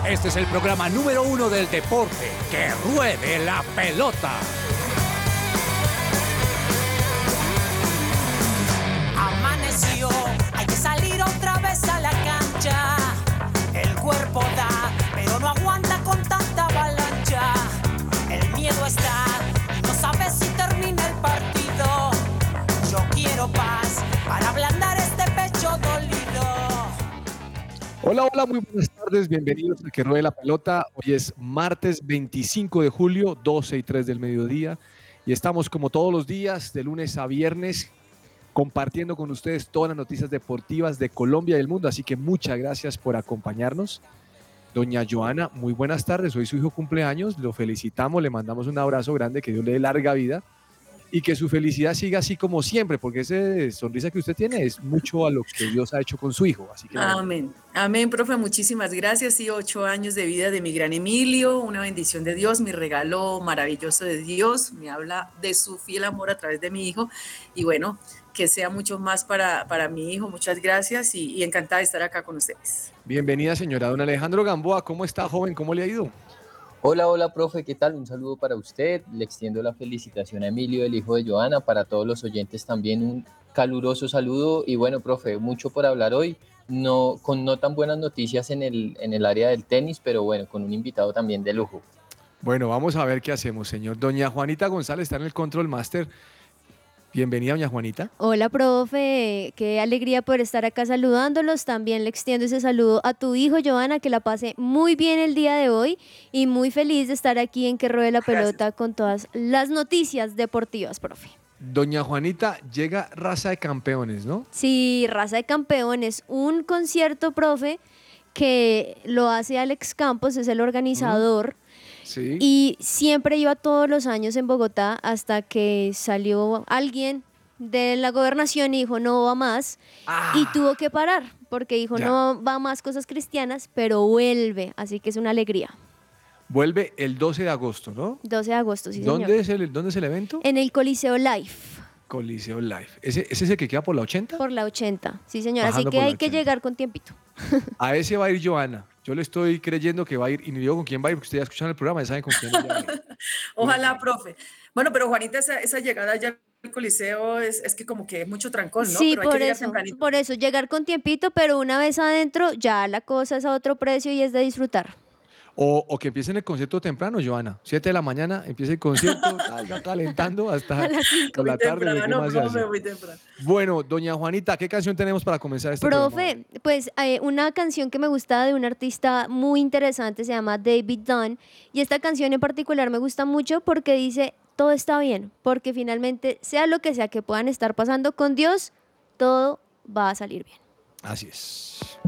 Este es el programa número uno del deporte. ¡Que ruede la pelota! Amaneció, hay que salir otra vez a la cancha. El cuerpo da, pero no aguanta con tanta avalancha. El miedo está, y no sabes si termina el partido. Yo quiero paz para ablandar este pecho dolido. Hola, hola, muy buenas tardes, bienvenidos a Que Ruede la Pelota. Hoy es martes 25 de julio, 12 y 3 del mediodía, y estamos como todos los días, de lunes a viernes, compartiendo con ustedes todas las noticias deportivas de Colombia y del mundo, así que muchas gracias por acompañarnos. Doña Joana, muy buenas tardes, hoy su hijo cumpleaños, lo felicitamos, le mandamos un abrazo grande, que Dios le dé larga vida y que su felicidad siga así como siempre, porque esa sonrisa que usted tiene es mucho a lo que Dios ha hecho con su hijo. Así que Amén. Amén, profe, muchísimas gracias. Y ocho años de vida de mi gran Emilio, una bendición de Dios, mi regalo maravilloso de Dios, me habla de su fiel amor a través de mi hijo. Y bueno, que sea mucho más para, para mi hijo. Muchas gracias y, y encantada de estar acá con ustedes. Bienvenida, señora don Alejandro Gamboa. ¿Cómo está, joven? ¿Cómo le ha ido? Hola, hola, profe, ¿qué tal? Un saludo para usted. Le extiendo la felicitación a Emilio, el hijo de Joana. Para todos los oyentes también un caluroso saludo. Y bueno, profe, mucho por hablar hoy. No, con no tan buenas noticias en el, en el área del tenis, pero bueno, con un invitado también de lujo. Bueno, vamos a ver qué hacemos, señor. Doña Juanita González está en el Control Master. Bienvenida, doña Juanita. Hola, profe. Qué alegría poder estar acá saludándolos. También le extiendo ese saludo a tu hijo, Joana, que la pase muy bien el día de hoy y muy feliz de estar aquí en Que Ruede la Pelota con todas las noticias deportivas, profe. Doña Juanita, llega Raza de Campeones, ¿no? Sí, Raza de Campeones, un concierto, profe, que lo hace Alex Campos, es el organizador. Sí. Y siempre iba todos los años en Bogotá hasta que salió alguien de la gobernación y dijo no va más y tuvo que parar porque dijo Ya. no va más cosas cristianas, pero vuelve, así que es una alegría. Vuelve el 12 de agosto, ¿no? 12 de agosto, sí ¿Dónde, señor. es el, ¿Dónde es el evento? En el Coliseo Life, Coliseo Live. ¿Ese, ¿Ese es el que queda por la 80? por la 80, sí señor, así que hay que 80. llegar con tiempito. A ese va a ir Joana. Yo le estoy creyendo que va a ir, y no digo con quién va a ir, porque ustedes ya escuchan el programa, ya saben con quién va a ir. Ojalá, profe. Bueno, pero Juanita, esa, esa llegada ya al Coliseo es, es que como que es mucho trancón, ¿no? Sí, pero hay por que eso, por eso, llegar con tiempito, pero una vez adentro ya la cosa es a otro precio y es de disfrutar. O, o que empiecen el concierto temprano, Joana. 7 de la mañana empieza el concierto, salga calentando hasta A las por la tarde. Bueno, doña Juanita, ¿qué canción tenemos para comenzar este programa? Profe, pues eh, una canción que me gusta de un artista muy interesante se llama David Dunn y esta canción en particular me gusta mucho porque dice todo está bien, porque finalmente sea lo que sea que puedan estar pasando con Dios, todo va a salir bien. Así es.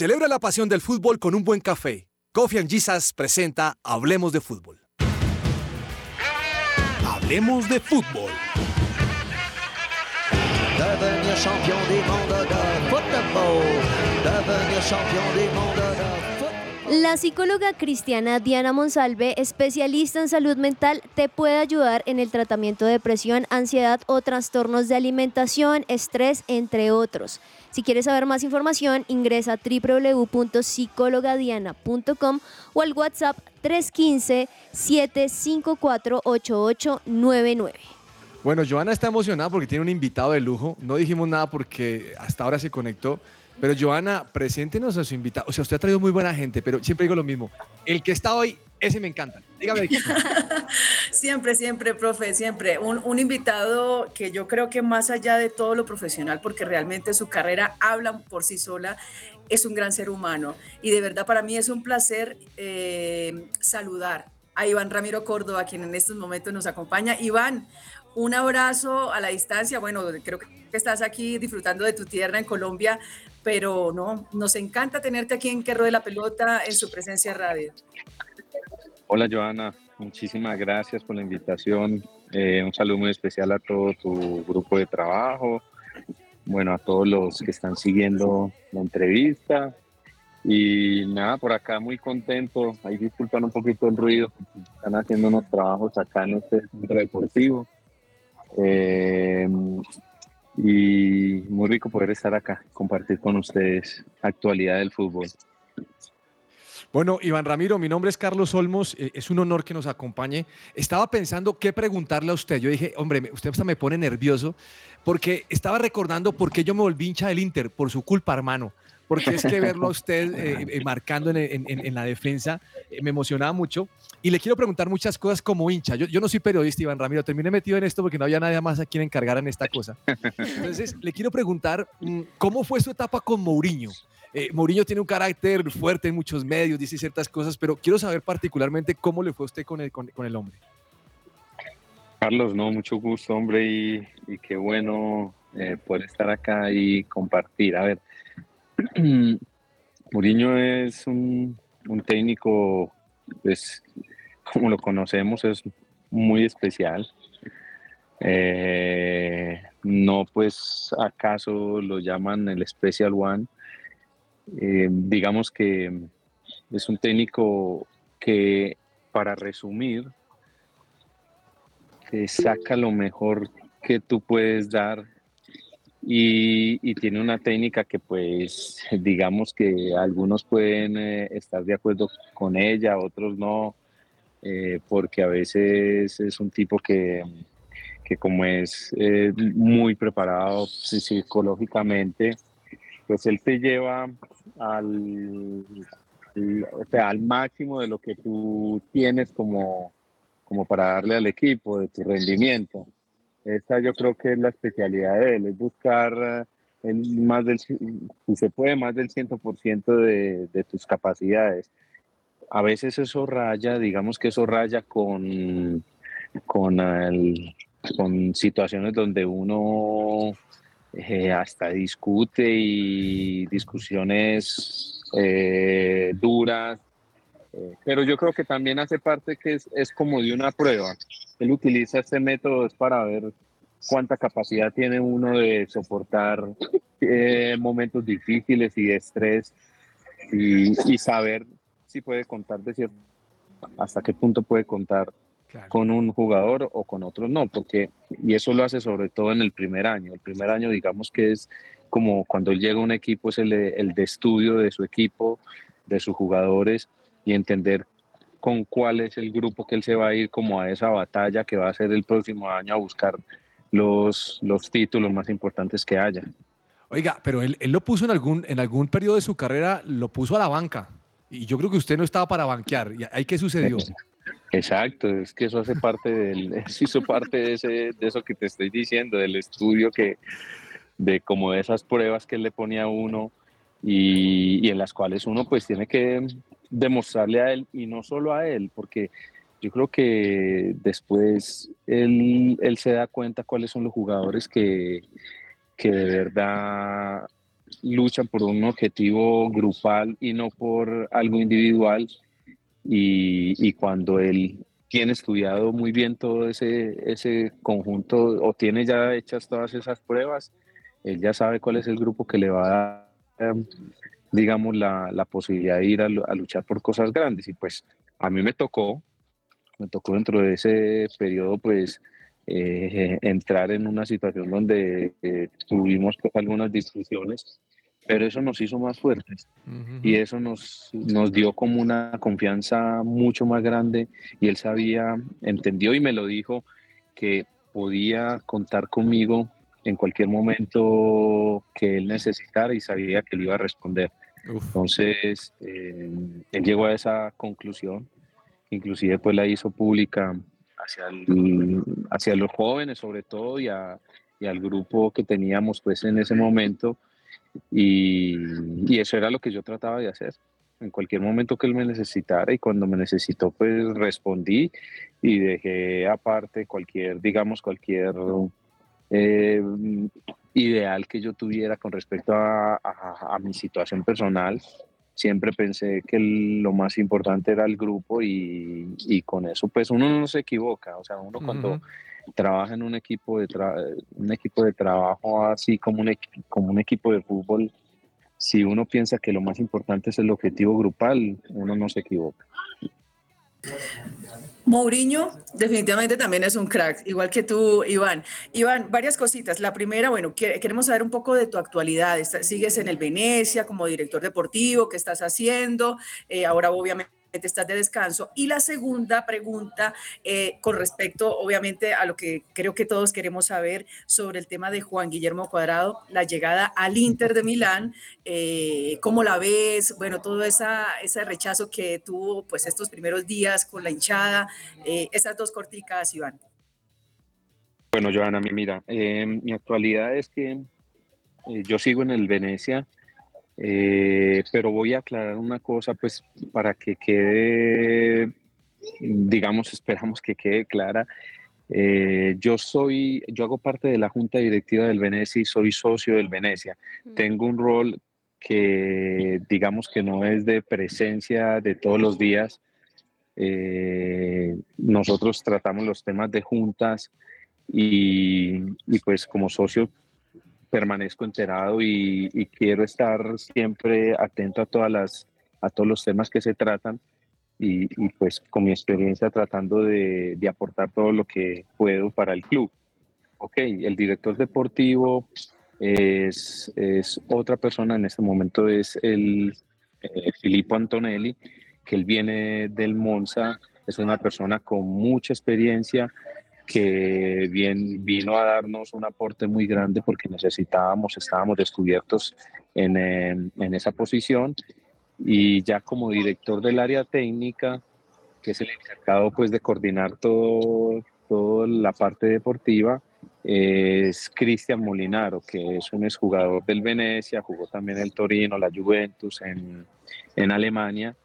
Celebra la pasión del fútbol con un buen café. Coffee and Jesus presenta Hablemos de Fútbol. Hablemos de Fútbol. La psicóloga cristiana Diana Monsalve, especialista en salud mental, te puede ayudar en el tratamiento de depresión, ansiedad o trastornos de alimentación, estrés, entre otros. Si quieres saber más información, ingresa a www.psicologadiana.com o al WhatsApp 315-754-8899. Bueno, Joana está emocionada porque tiene un invitado de lujo. No dijimos nada porque hasta ahora se conectó. Pero Joana, preséntenos a su invitado. O sea, usted ha traído muy buena gente, pero siempre digo lo mismo. El que está hoy, ese me encanta. Dígame. Siempre, siempre, profe, siempre. Un, un invitado que yo creo que más allá de todo lo profesional, porque realmente su carrera habla por sí sola, es un gran ser humano. Y de verdad para mí es un placer eh, saludar a Iván Ramiro Córdoba, quien en estos momentos nos acompaña. Iván, Un abrazo a la distancia. Bueno, creo que estás aquí disfrutando de tu tierra en Colombia, pero no, nos encanta tenerte aquí en Que de la Pelota en su presencia radio. Hola Joana, muchísimas gracias por la invitación. Eh, un saludo muy especial a todo tu grupo de trabajo, bueno, a todos los que están siguiendo la entrevista. Y nada, por acá muy contento. Ahí disculpan un poquito el ruido, están haciendo unos trabajos acá en este centro deportivo. Eh, y muy rico poder estar acá, compartir con ustedes actualidad del fútbol. Bueno, Iván Ramiro, mi nombre es Carlos Olmos, eh, es un honor que nos acompañe. Estaba pensando qué preguntarle a usted. Yo dije, hombre, usted me pone nervioso porque estaba recordando por qué yo me volví hincha del Inter, por su culpa, hermano. Porque es que verlo a usted eh, eh, marcando en, la defensa me emocionaba mucho. Y le quiero preguntar muchas cosas como hincha. Yo, no soy periodista, Iván Ramiro, terminé metido en esto porque no había nadie más a quien encargar en esta cosa. Entonces, le quiero preguntar, mm, ¿cómo fue su etapa con Mourinho? Eh, Mourinho tiene un carácter fuerte en muchos medios, dice ciertas cosas, pero quiero saber particularmente cómo le fue a usted con el, con, el hombre. Carlos, no, mucho gusto, hombre, y, qué bueno eh, poder estar acá y compartir. A ver, Mourinho es un, técnico, pues, como lo conocemos, es muy especial. Eh, no, pues, acaso lo llaman el Special One eh, digamos que es un técnico que, para resumir, te saca lo mejor que tú puedes dar y, tiene una técnica que pues digamos que algunos pueden eh, estar de acuerdo con ella, otros no, eh, porque a veces es un tipo que, que como es muy preparado psicológicamente, pues él te lleva al, al máximo de lo que tú tienes como, como para darle al equipo, de tu rendimiento. Esa yo creo que es la especialidad de él, es buscar el más del, si se puede, más del 100% de, de tus capacidades. A veces eso raya, digamos que eso raya con, con, el, con situaciones donde uno eh, hasta discute y discusiones eh, duras, eh, pero yo creo que también hace parte que es, como de una prueba. Él utiliza este método es para ver cuánta capacidad tiene uno de soportar momentos difíciles y de estrés y, saber si puede contar de hasta qué punto puede contar con un jugador o con otros no, porque, y eso lo hace sobre todo en el primer año. El primer año, digamos que es como cuando llega un equipo, es el, el de estudio de su equipo, de sus jugadores y entender con cuál es el grupo que él se va a ir como a esa batalla que va a ser el próximo año a buscar los, los títulos más importantes que haya. Oiga, pero él, él, lo puso en algún, en algún periodo de su carrera, lo puso a la banca. Y yo creo que usted no estaba para banquear. ¿Y ahí qué sucedió? Exacto, es que eso hace parte del, hizo parte de, eso que te estoy diciendo, del estudio que, de como de esas pruebas que le ponía a uno y, y, en las cuales uno pues tiene que demostrarle a él y no solo a él, porque yo creo que después él, él se da cuenta cuáles son los jugadores que, que de verdad luchan por un objetivo grupal y no por algo individual y, cuando él tiene estudiado muy bien todo ese, ese conjunto o tiene ya hechas todas esas pruebas, él ya sabe cuál es el grupo que le va a dar, digamos, la, la posibilidad de ir a, luchar por cosas grandes. Y pues a mí me tocó, me tocó dentro de ese periodo, pues, eh, entrar en una situación donde eh, tuvimos pues, algunas discusiones pero eso nos hizo más fuertes y eso nos, nos dio como una confianza mucho más grande y él sabía, entendió y me lo dijo que podía contar conmigo en cualquier momento que él necesitara y sabía que le iba a responder. Entonces, eh, él llegó a esa conclusión, inclusive pues la hizo pública hacia, hacia los jóvenes sobre todo y, y al grupo que teníamos pues en ese momento y, eso era lo que yo trataba de hacer. en cualquier momento que él me necesitara y cuando me necesitó pues respondí y dejé aparte cualquier, digamos, cualquier eh, ideal que yo tuviera con respecto a, a, mi situación personal. Siempre pensé que lo más importante era el grupo y, y, con eso pues uno no se equivoca, o sea, uno cuando trabaja en un equipo de, un equipo de trabajo así como un, como un equipo de fútbol, si uno piensa que lo más importante es el objetivo grupal, uno no se equivoca. Mourinho definitivamente también es un crack, igual que tú, Iván. Iván, varias cositas. La primera, bueno, queremos saber un poco de tu actualidad. Sigues en el Venecia como director deportivo, ¿qué estás haciendo? Eh, ahora obviamente estás de descanso. Y la segunda pregunta, eh, con respecto, obviamente, a lo que creo que todos queremos saber sobre el tema de Juan Guillermo Cuadrado, la llegada al Inter de Milán, eh, ¿cómo la ves? Bueno, todo esa, ese rechazo que tuvo pues estos primeros días con la hinchada, eh, esas dos corticas, Iván. Bueno, Joana, mira, mi actualidad es que yo sigo en el Venecia, eh, pero voy a aclarar una cosa, pues, para que quede, digamos, esperamos que quede clara. Eh, yo soy, yo hago parte de la junta directiva del Venecia y soy socio del Venecia. Tengo un rol que, digamos, que no es de presencia de todos los días. Eh, nosotros tratamos los temas de juntas y, y pues como socio permanezco enterado y, quiero estar siempre atento a todas las a todos los temas que se tratan y, pues con mi experiencia tratando de, aportar todo lo que puedo para el club. Ok, el director deportivo es, es otra persona, en este momento es el eh, Filippo Antonelli, que él viene del Monza, es una persona con mucha experiencia, que bien, vino a darnos un aporte muy grande porque necesitábamos, estábamos descubiertos en, en, esa posición. Y ya como director del área técnica, que es el encargado pues de coordinar todo, toda la parte deportiva, es Cristian Molinaro, que es un exjugador del Venecia, jugó también el Torino, la Juventus en, en Alemania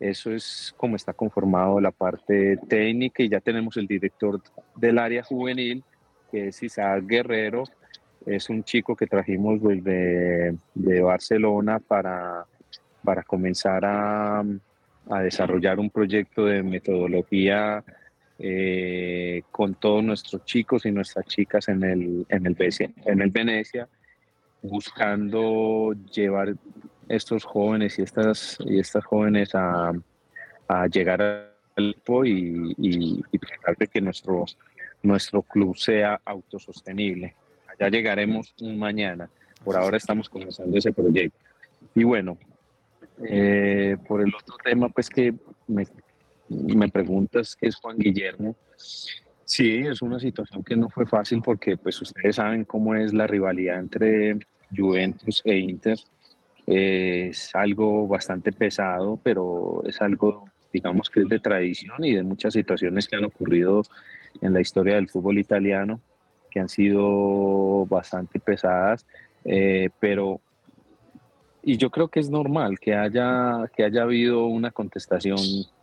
eso es como está conformado la parte técnica y ya tenemos el director del área juvenil, que es Isaac Guerrero. Es un chico que trajimos desde de Barcelona para, para comenzar a, desarrollar un proyecto de metodología eh, con todos nuestros chicos y nuestras chicas en el, en el, en el Venecia, buscando llevar estos jóvenes y estas, y estas jóvenes a, a llegar al equipo y, y, tratar de que nuestro, nuestro club sea autosostenible. Allá llegaremos un mañana. Por ahora estamos comenzando ese proyecto. Y bueno, eh, por el otro tema, pues que me, me preguntas qué es Juan Guillermo. Sí, es una situación que no fue fácil porque pues ustedes saben cómo es la rivalidad entre Juventus e Inter es algo bastante pesado, pero es algo, digamos, que es de tradición y de muchas situaciones que han ocurrido en la historia del fútbol italiano, que han sido bastante pesadas, eh, pero y yo creo que es normal que haya, que haya habido una contestación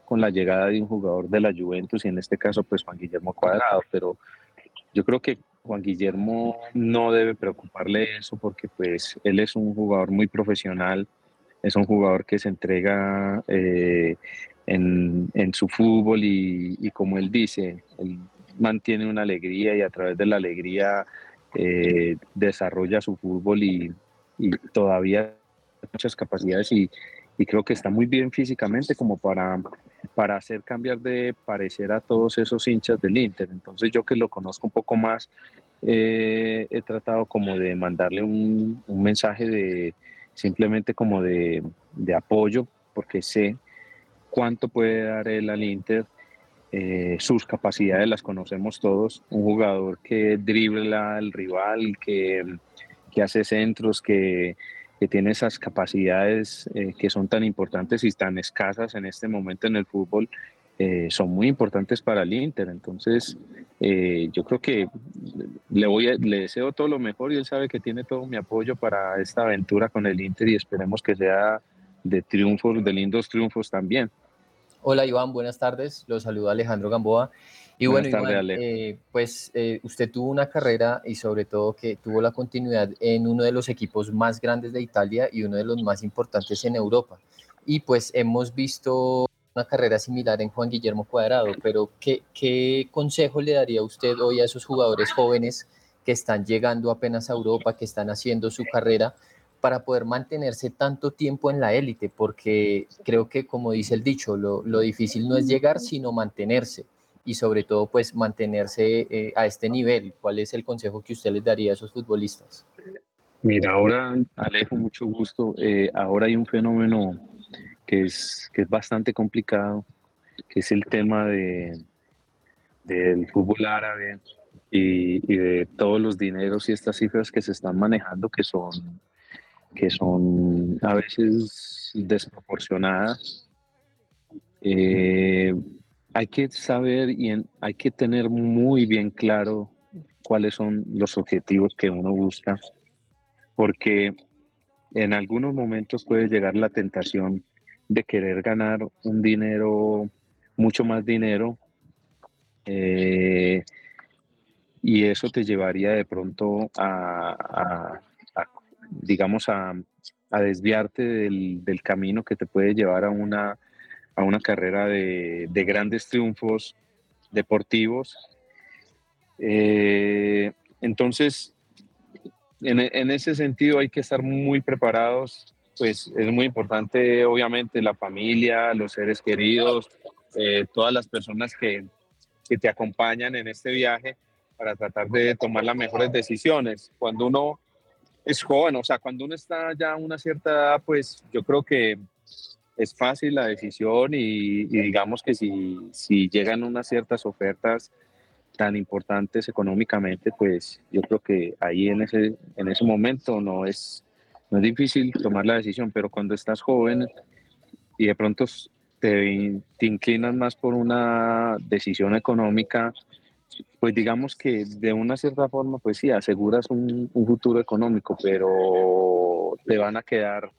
con la llegada de un jugador de la Juventus y en este caso pues Juan Guillermo Cuadrado, pero yo creo que Juan Guillermo no debe preocuparle eso porque pues él es un jugador muy profesional, es un jugador que se entrega eh, en, su fútbol y, como él dice, él mantiene una alegría y a través de la alegría eh, desarrolla su fútbol y, y todavía muchas capacidades y, y creo que está muy bien físicamente como para, para hacer cambiar de parecer a todos esos hinchas del Inter. Entonces yo que lo conozco un poco más, eh, he tratado como de mandarle un, un mensaje de simplemente como de, de, apoyo, porque sé cuánto puede dar él al Inter. Eh, sus capacidades las conocemos todos. Un jugador que dribla al rival, que, que hace centros, que que tiene esas capacidades eh, que son tan importantes y tan escasas en este momento en el fútbol, eh, son muy importantes para el Inter. Entonces, eh, yo creo que le, voy le deseo todo lo mejor y él sabe que tiene todo mi apoyo para esta aventura con el Inter y esperemos que sea de triunfos, de lindos triunfos también. Hola Iván, buenas tardes. Los saluda Alejandro Gamboa. Y Buenas bueno, Iván, eh, pues eh, usted tuvo una carrera y sobre todo que tuvo la continuidad en uno de los equipos más grandes de Italia y uno de los más importantes en Europa. Y pues hemos visto una carrera similar en Juan Guillermo Cuadrado, pero ¿qué, qué consejo le daría usted hoy a esos jugadores jóvenes que están llegando apenas a Europa, que están haciendo su carrera? Para poder mantenerse tanto tiempo en la élite, porque creo que, como dice el dicho, lo, lo difícil no es llegar, sino mantenerse y sobre todo, pues mantenerse eh, a este nivel. ¿Cuál es el consejo que usted les daría a esos futbolistas? Mira, ahora, Alejo, mucho gusto. Eh, ahora hay un fenómeno que es, que es bastante complicado, que es el tema de, del fútbol árabe y, y de todos los dineros y estas cifras que se están manejando, que son que son a veces desproporcionadas. Eh, hay que saber y hay que tener muy bien claro cuáles son los objetivos que uno busca, porque en algunos momentos puede llegar la tentación de querer ganar un dinero, mucho más dinero, eh, y eso te llevaría de pronto a, digamos, a, desviarte del, camino que te puede llevar a una, a una carrera de, de grandes triunfos deportivos. Eh, entonces, en, en ese sentido hay que estar muy preparados, pues es muy importante obviamente la familia, los seres queridos, eh, todas las personas que, que te acompañan en este viaje para tratar de tomar las mejores decisiones. Cuando uno es joven, o sea, cuando uno está ya a una cierta edad, pues yo creo que es fácil la decisión y, y digamos que si, si llegan unas ciertas ofertas tan importantes económicamente, pues yo creo que ahí en ese, en ese momento no es, no es difícil tomar la decisión, pero cuando estás joven y de pronto te, te inclinas más por una decisión económica, pues digamos que de una cierta forma, pues sí, aseguras un, futuro económico, pero te van a quedar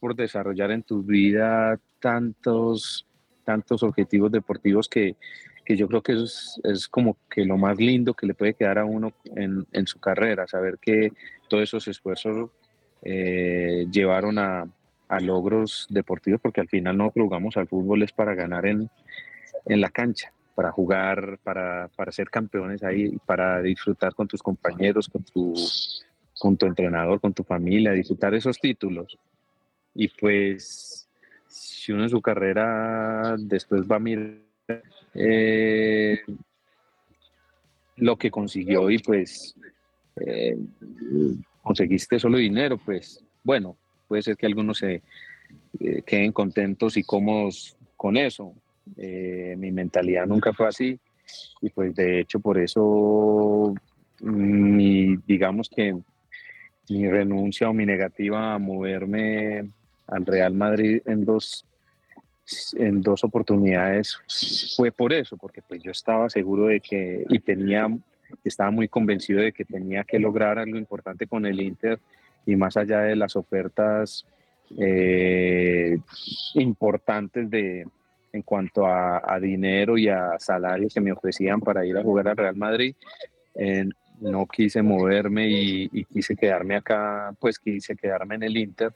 por desarrollar en tu vida tantos, tantos objetivos deportivos que, que yo creo que eso es, es como que lo más lindo que le puede quedar a uno en, en su carrera, saber que todos esos esfuerzos eh, llevaron a, a logros deportivos, porque al final no jugamos al fútbol es para ganar en, en la cancha, para jugar, para, para ser campeones ahí, para disfrutar con tus compañeros, con tu, con tu entrenador, con tu familia, disfrutar esos títulos. Y pues, si uno en su carrera después va a mirar eh, lo que consiguió y pues eh, conseguiste solo dinero, pues bueno, puede ser que algunos se eh, queden contentos y cómodos con eso. Eh, mi mentalidad nunca fue así y pues de hecho por eso mi, digamos que mi renuncia o mi negativa a moverme al Real Madrid en dos en dos oportunidades fue por eso, porque pues yo estaba seguro de que y tenía estaba muy convencido de que tenía que lograr algo importante con el Inter y más allá de las ofertas eh, importantes de en cuanto a, a, dinero y a salarios que me ofrecían para ir a jugar al Real Madrid, eh, no quise moverme y, y, quise quedarme acá, pues quise quedarme en el Inter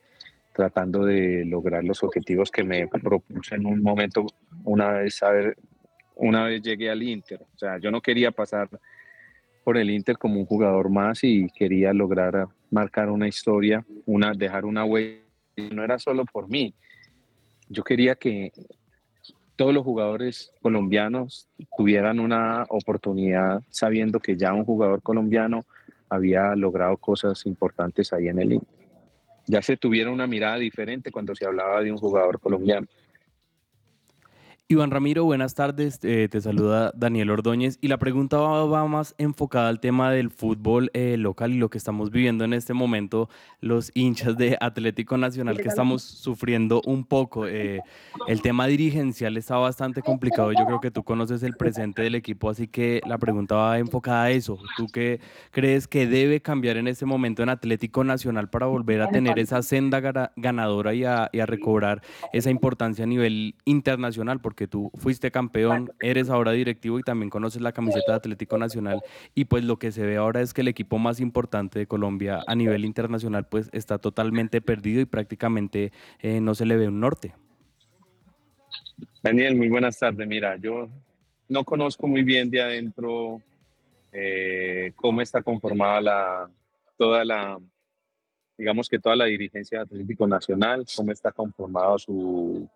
tratando de lograr los objetivos que me propuse en un momento una vez ver, una vez llegué al Inter. O sea, yo no quería pasar por el Inter como un jugador más y quería lograr marcar una historia, una, dejar una huella. No era solo por mí. Yo quería que todos los jugadores colombianos tuvieran una oportunidad sabiendo que ya un jugador colombiano había logrado cosas importantes ahí en el Inter. Ya se tuviera una mirada diferente cuando se hablaba de un jugador colombiano. Iván Ramiro, buenas tardes. Eh, te saluda Daniel Ordóñez y la pregunta va, más enfocada al tema del fútbol eh, local y lo que estamos viviendo en este momento los hinchas de Atlético Nacional que estamos sufriendo un poco. Eh, el tema dirigencial está bastante complicado. Yo creo que tú conoces el presente del equipo, así que la pregunta va enfocada a eso. ¿Tú qué crees que debe cambiar en este momento en Atlético Nacional para volver a tener esa senda ganadora y a, y a recobrar esa importancia a nivel internacional? Porque tú fuiste campeón, eres ahora directivo y también conoces la camiseta de Atlético Nacional y pues lo que se ve ahora es que el equipo más importante de Colombia a nivel internacional pues está totalmente perdido y prácticamente eh, no se le ve un norte. Daniel, muy buenas tardes. Mira, yo no conozco muy bien de adentro eh, cómo está conformada la, toda la, digamos que toda la dirigencia de Atlético Nacional, cómo está conformada su,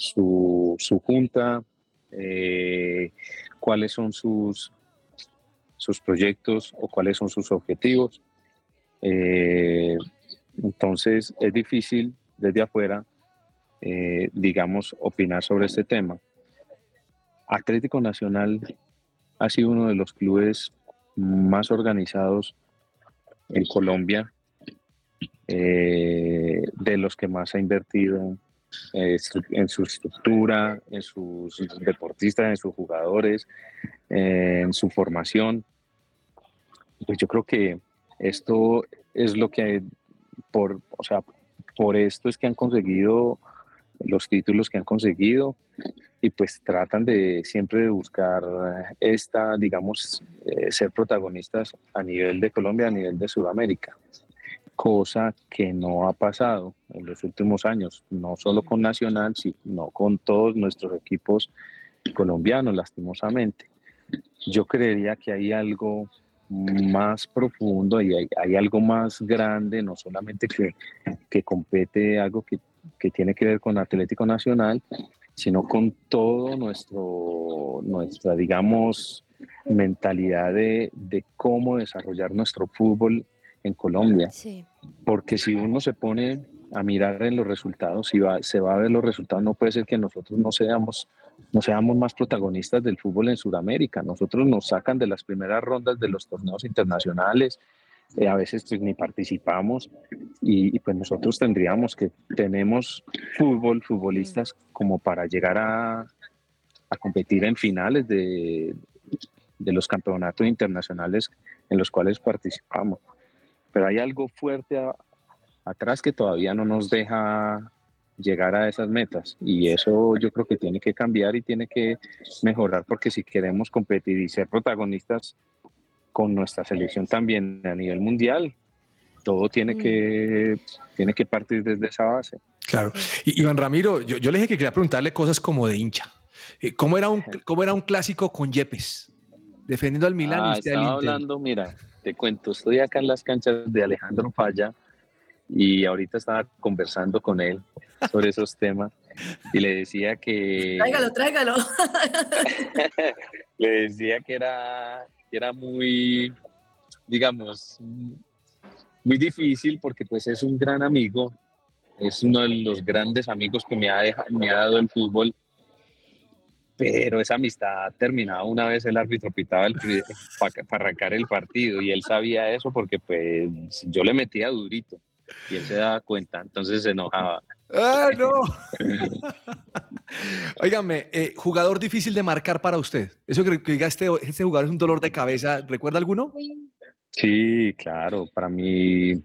su, su junta, eh, cuáles son sus, sus proyectos o cuáles son sus objetivos. Eh, entonces es difícil desde afuera, eh, digamos, opinar sobre este tema. Atlético Nacional ha sido uno de los clubes más organizados en Colombia, de los que más ha invertido eh, en su estructura, en sus deportistas, en sus jugadores, eh, en su formación. Pues yo creo que esto es lo que, por, o sea, por esto es que han conseguido los títulos que han conseguido y pues tratan de siempre de buscar esta, digamos, eh, ser protagonistas a nivel de Colombia, a nivel de Sudamérica, cosa que no ha pasado en los últimos años, no solo con Nacional, sino con todos nuestros equipos colombianos, lastimosamente. Yo creería que hay algo más profundo y hay, hay algo más grande, no solamente que, que compete algo que, que tiene que ver con Atlético Nacional, sino con todo nuestro, nuestra, digamos, mentalidad de, de cómo desarrollar nuestro fútbol en Colombia. Sí. Porque si uno se pone a mirar en los resultados, si va, se va a ver los resultados, no puede ser que nosotros no seamos, no seamos más protagonistas del fútbol en Sudamérica. Nosotros nos sacan de las primeras rondas de los torneos internacionales, eh, a veces pues, ni participamos y, y, pues nosotros tendríamos que, tenemos fútbol, futbolistas como para llegar a, a competir en finales de, de los campeonatos internacionales en los cuales participamos. Pero hay algo fuerte a- atrás que todavía no nos deja llegar a esas metas y eso yo creo que tiene que cambiar y tiene que mejorar porque si queremos competir y ser protagonistas con nuestra selección también a nivel mundial, todo tiene que, tiene que partir desde esa base. Claro. Y, Iván Ramiro, yo, yo le dije que quería preguntarle cosas como de hincha. Eh, ¿Cómo era un, cómo era un clásico con Yepes? Defendiendo al Milán y Ah, usted al estaba hablando, mira, te cuento, estoy acá en las canchas de Alejandro Falla y ahorita estaba conversando con él sobre esos temas y le decía que Tráigalo, tráigalo. le decía que era, que era muy, digamos, muy difícil porque pues es un gran amigo, es uno de los grandes amigos que me ha, me ha dado el fútbol, pero esa amistad ha terminado una vez el árbitro pitaba para arrancar el partido y él sabía eso porque pues yo le metía durito y él se daba cuenta, entonces se enojaba. ¡Ah, no! Óigame, eh, jugador difícil de marcar para usted. Eso que, que diga este, este jugador es un dolor de cabeza. ¿Recuerda alguno? Sí, claro. Para mí,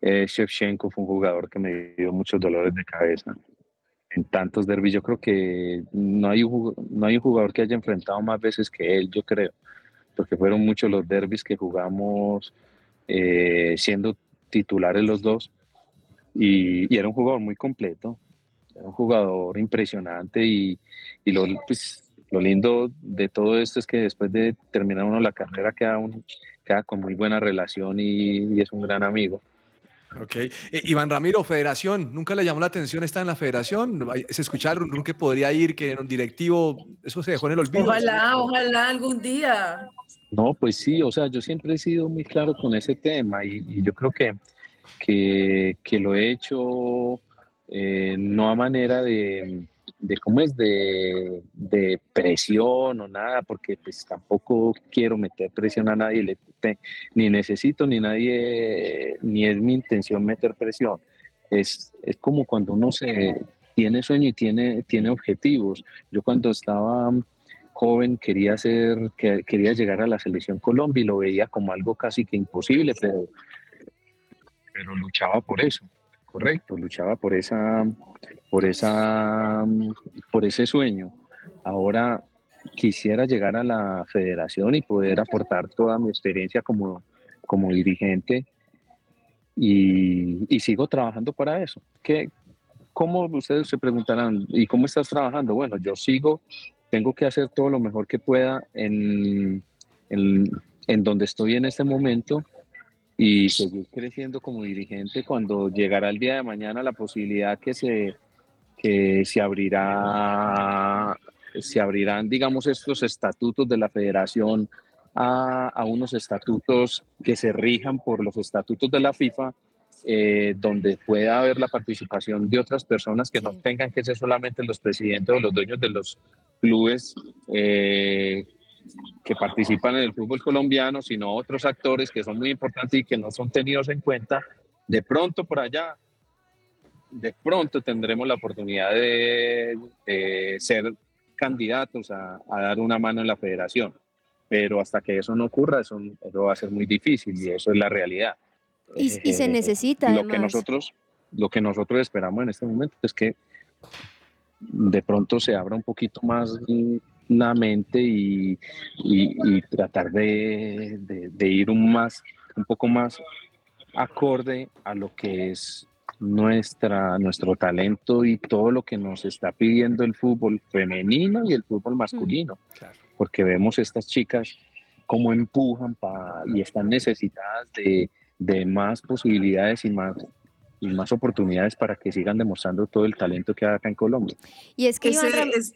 eh, Shevchenko fue un jugador que me dio muchos dolores de cabeza. En tantos derbis, yo creo que no hay, no hay un jugador que haya enfrentado más veces que él, yo creo. Porque fueron muchos los derbis que jugamos eh, siendo titulares los dos. Y, y era un jugador muy completo. Era un jugador impresionante. Y, y lo, pues, lo lindo de todo esto es que después de terminar uno la carrera queda, un, queda con muy buena relación y, y es un gran amigo. Ok. Eh, Iván Ramiro, Federación, ¿nunca le llamó la atención estar en la Federación? Se escucharon un que podría ir, que era un directivo, eso se dejó en el olvido. Ojalá, ojalá algún día. No, pues sí, o sea, yo siempre he sido muy claro con ese tema y, y yo creo que, que, que lo he hecho eh, no a manera de, de cómo es de, de presión o nada, porque pues tampoco quiero meter presión a nadie, le- te- ni necesito ni nadie, ni es mi intención meter presión. Es, es como cuando uno se tiene sueño y tiene, tiene objetivos. Yo cuando estaba joven quería que, quería llegar a la selección Colombia y lo veía como algo casi que imposible, pero, pero luchaba por eso, correcto, luchaba por esa, por esa, por ese sueño. Ahora quisiera llegar a la federación y poder aportar toda mi experiencia como, como dirigente y, sigo trabajando para eso. ¿Qué, ¿Cómo ustedes se preguntarán, ¿y cómo estás trabajando? Bueno, yo sigo, tengo que hacer todo lo mejor que pueda en, en, en donde estoy en este momento y seguir creciendo como dirigente. Cuando llegará el día de mañana la posibilidad que se, que se abrirá, se abrirán, digamos, estos estatutos de la federación a, a unos estatutos que se rijan por los estatutos de la FIFA, eh, donde pueda haber la participación de otras personas que no tengan que ser solamente los presidentes o los dueños de los clubes eh, que participan en el fútbol colombiano, sino otros actores que son muy importantes y que no son tenidos en cuenta. De pronto por allá, de pronto tendremos la oportunidad de, de ser candidatos a, a, dar una mano en la federación. Pero hasta que eso no ocurra, eso, eso va a ser muy difícil y eso es la realidad. Y, y se necesita lo además. que nosotros lo que nosotros esperamos en este momento es que de pronto se abra un poquito más la mente y, y, y tratar de, de, de, ir un más un poco más acorde a lo que es nuestra nuestro talento y todo lo que nos está pidiendo el fútbol femenino y el fútbol masculino Mm, claro. porque vemos estas chicas cómo empujan pa, y están necesitadas de, de más posibilidades y más y más oportunidades para que sigan demostrando todo el talento que hay acá en Colombia. Y es que Ese es-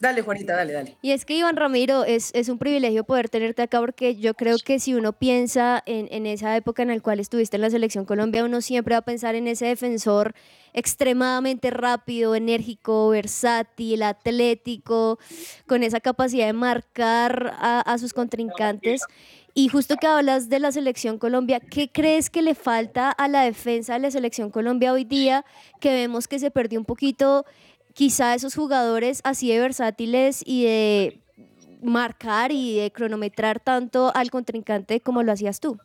Dale, Juanita, dale, dale. Y es que Iván Ramiro, es, un privilegio poder tenerte acá porque yo creo que si uno piensa en, en esa época en la cual estuviste en la selección Colombia, uno siempre va a pensar en ese defensor extremadamente rápido, enérgico, versátil, atlético, con esa capacidad de marcar a, a sus contrincantes. Y justo que hablas de la selección Colombia, ¿qué crees que le falta a la defensa de la selección Colombia hoy día? Que vemos que se perdió un poquito quizá esos jugadores así de versátiles y de marcar y de cronometrar tanto al contrincante como lo hacías tú.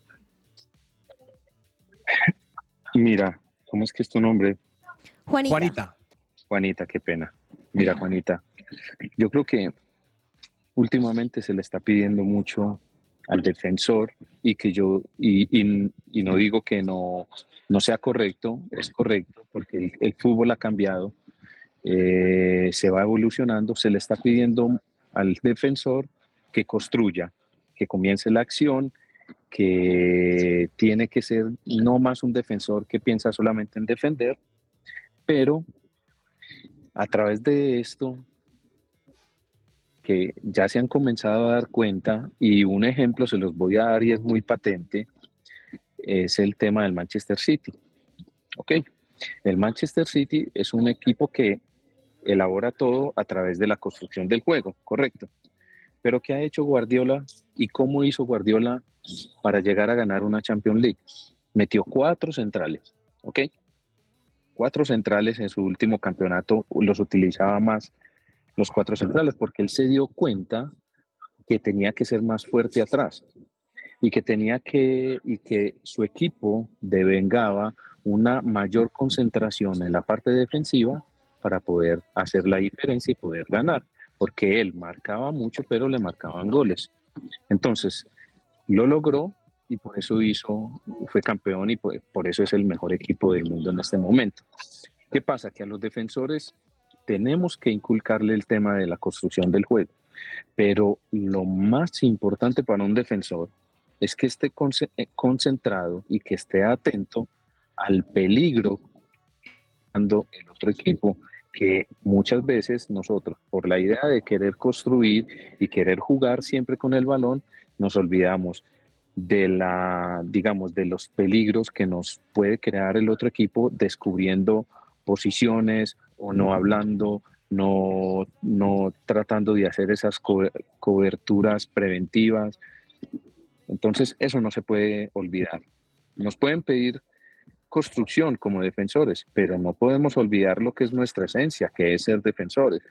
Mira, ¿cómo es que es tu nombre? Juanita. Juanita. Juanita, qué pena. Mira, Juanita, yo creo que últimamente se le está pidiendo mucho al defensor y que yo, y, y, y no digo que no, no sea correcto, es correcto, porque el, el fútbol ha cambiado, eh, se va evolucionando, se le está pidiendo al defensor que construya, que comience la acción, que tiene que ser no más un defensor que piensa solamente en defender, pero a través de esto que ya se han comenzado a dar cuenta y un ejemplo se los voy a dar y es muy patente, es el tema del Manchester City. ¿Ok? El Manchester City es un equipo que elabora todo a través de la construcción del juego, correcto. Pero ¿qué ha hecho Guardiola y cómo hizo Guardiola para llegar a ganar una Champions League? Metió cuatro centrales, ¿ok? Cuatro centrales en su último campeonato, los utilizaba más los cuatro centrales porque él se dio cuenta que tenía que ser más fuerte atrás y que tenía que y que su equipo devengaba una mayor concentración en la parte defensiva para poder hacer la diferencia y poder ganar, porque él marcaba mucho, pero le marcaban goles. Entonces, lo logró y por eso hizo, fue campeón y por, por eso es el mejor equipo del mundo en este momento. ¿Qué pasa? Que a los defensores tenemos que inculcarle el tema de la construcción del juego, pero lo más importante para un defensor es que esté concentrado y que esté atento al peligro cuando el otro equipo que muchas veces nosotros, por la idea de querer construir y querer jugar siempre con el balón, nos olvidamos de la, digamos, de los peligros que nos puede crear el otro equipo descubriendo posiciones o no hablando no, no tratando de hacer esas co- coberturas preventivas. Entonces, eso no se puede olvidar. Nos pueden pedir construcción como defensores, pero no podemos olvidar lo que es nuestra esencia, que es ser defensores.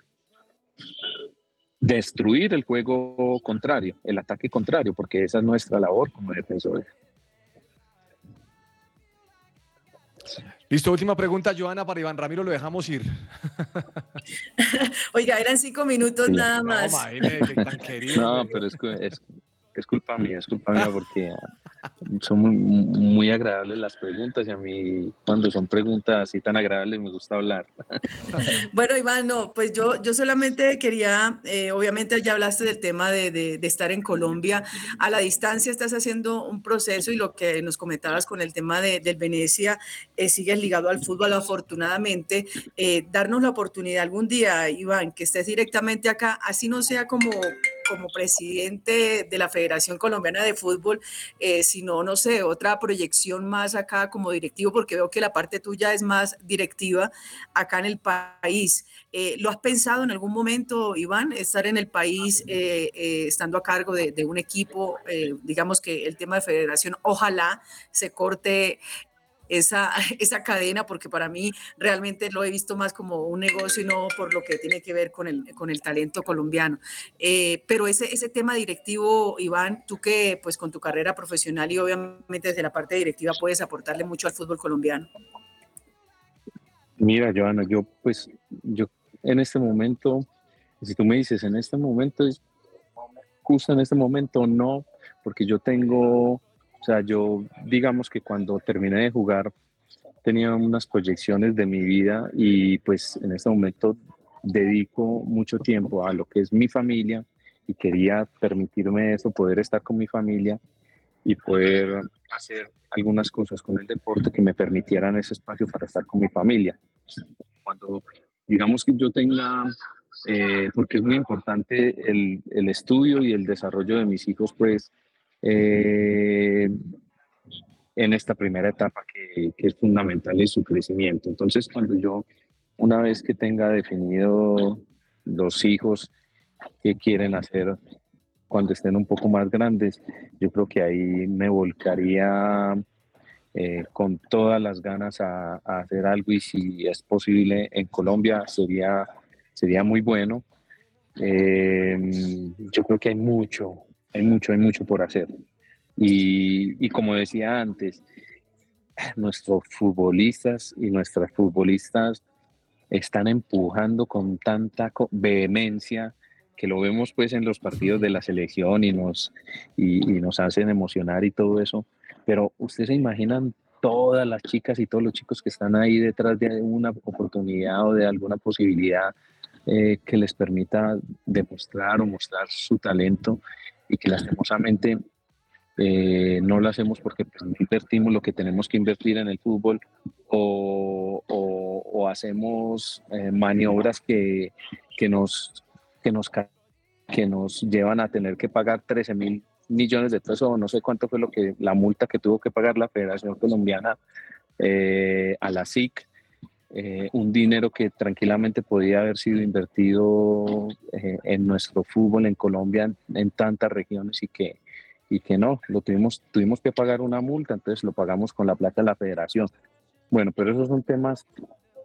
Destruir el juego contrario, el ataque contrario, porque esa es nuestra labor como defensores. Listo, última pregunta, Joana, para Iván Ramiro, lo dejamos ir. Oiga, eran cinco minutos Sí. nada No, más. imagínate, que tan querido. No, pero es, cu- es, es culpa mía, es culpa mía porque son muy, muy agradables las preguntas y a mí cuando son preguntas así tan agradables me gusta hablar. Bueno, Iván, no, pues yo, yo solamente quería, eh, obviamente ya hablaste del tema de, de- de estar en Colombia. A la distancia estás haciendo un proceso y lo que nos comentabas con el tema de, del Venecia, eh, sigues ligado al fútbol afortunadamente. Eh, darnos la oportunidad algún día, Iván, que estés directamente acá, así no sea como, como presidente de la Federación Colombiana de Fútbol, eh, sino, no sé, otra proyección más acá como directivo, porque veo que la parte tuya es más directiva acá en el país. Eh, ¿Lo has pensado en algún momento, Iván, estar en el país eh, eh, estando a cargo de, de un equipo? Digamos que el tema de federación, ojalá se corte esa, esa cadena, porque para mí realmente lo he visto más como un negocio y no por lo que tiene que ver con el, con el talento colombiano. Eh, pero ese, ese tema directivo, Iván, tú que pues con tu carrera profesional y obviamente desde la parte directiva puedes aportarle mucho al fútbol colombiano. Mira, Joana, yo pues, yo en este momento, si tú me dices en este momento, justo en este momento no, porque yo tengo, o sea, yo digamos que cuando terminé de jugar tenía unas proyecciones de mi vida y pues en este momento dedico mucho tiempo a lo que es mi familia y quería permitirme eso, poder estar con mi familia y poder hacer algunas cosas con el deporte que me permitieran ese espacio para estar con mi familia. Cuando digamos que yo tenga, eh, porque es muy importante el, el, estudio y el desarrollo de mis hijos, pues eh, en esta primera etapa que, es fundamental en su crecimiento. Entonces, cuando yo, una vez que tenga definido los hijos que quieren hacer cuando estén un poco más grandes, yo creo que ahí me volcaría eh, con todas las ganas a, a, hacer algo y si es posible en Colombia sería, sería muy bueno. Eh, yo creo que hay mucho, hay mucho, hay mucho por hacer. Y, como decía antes, nuestros futbolistas y nuestras futbolistas están empujando con tanta vehemencia que lo vemos pues en los partidos de la selección y nos, y, nos hacen emocionar y todo eso. Pero ustedes se imaginan todas las chicas y todos los chicos que están ahí detrás de una oportunidad o de alguna posibilidad eh, que les permita demostrar o mostrar su talento y que lastimosamente eh, no lo hacemos porque pues, no invertimos lo que tenemos que invertir en el fútbol o, hacemos eh, maniobras que, que nos que nos, que nos llevan a tener que pagar 13 mil millones de pesos, o no sé cuánto fue lo que la multa que tuvo que pagar la Federación Colombiana eh, a la SIC, eh, un dinero que tranquilamente podía haber sido invertido eh, en nuestro fútbol en Colombia, en, en, tantas regiones y que, y que no, lo tuvimos, tuvimos que pagar una multa, entonces lo pagamos con la plata de la Federación. Bueno, pero esos son temas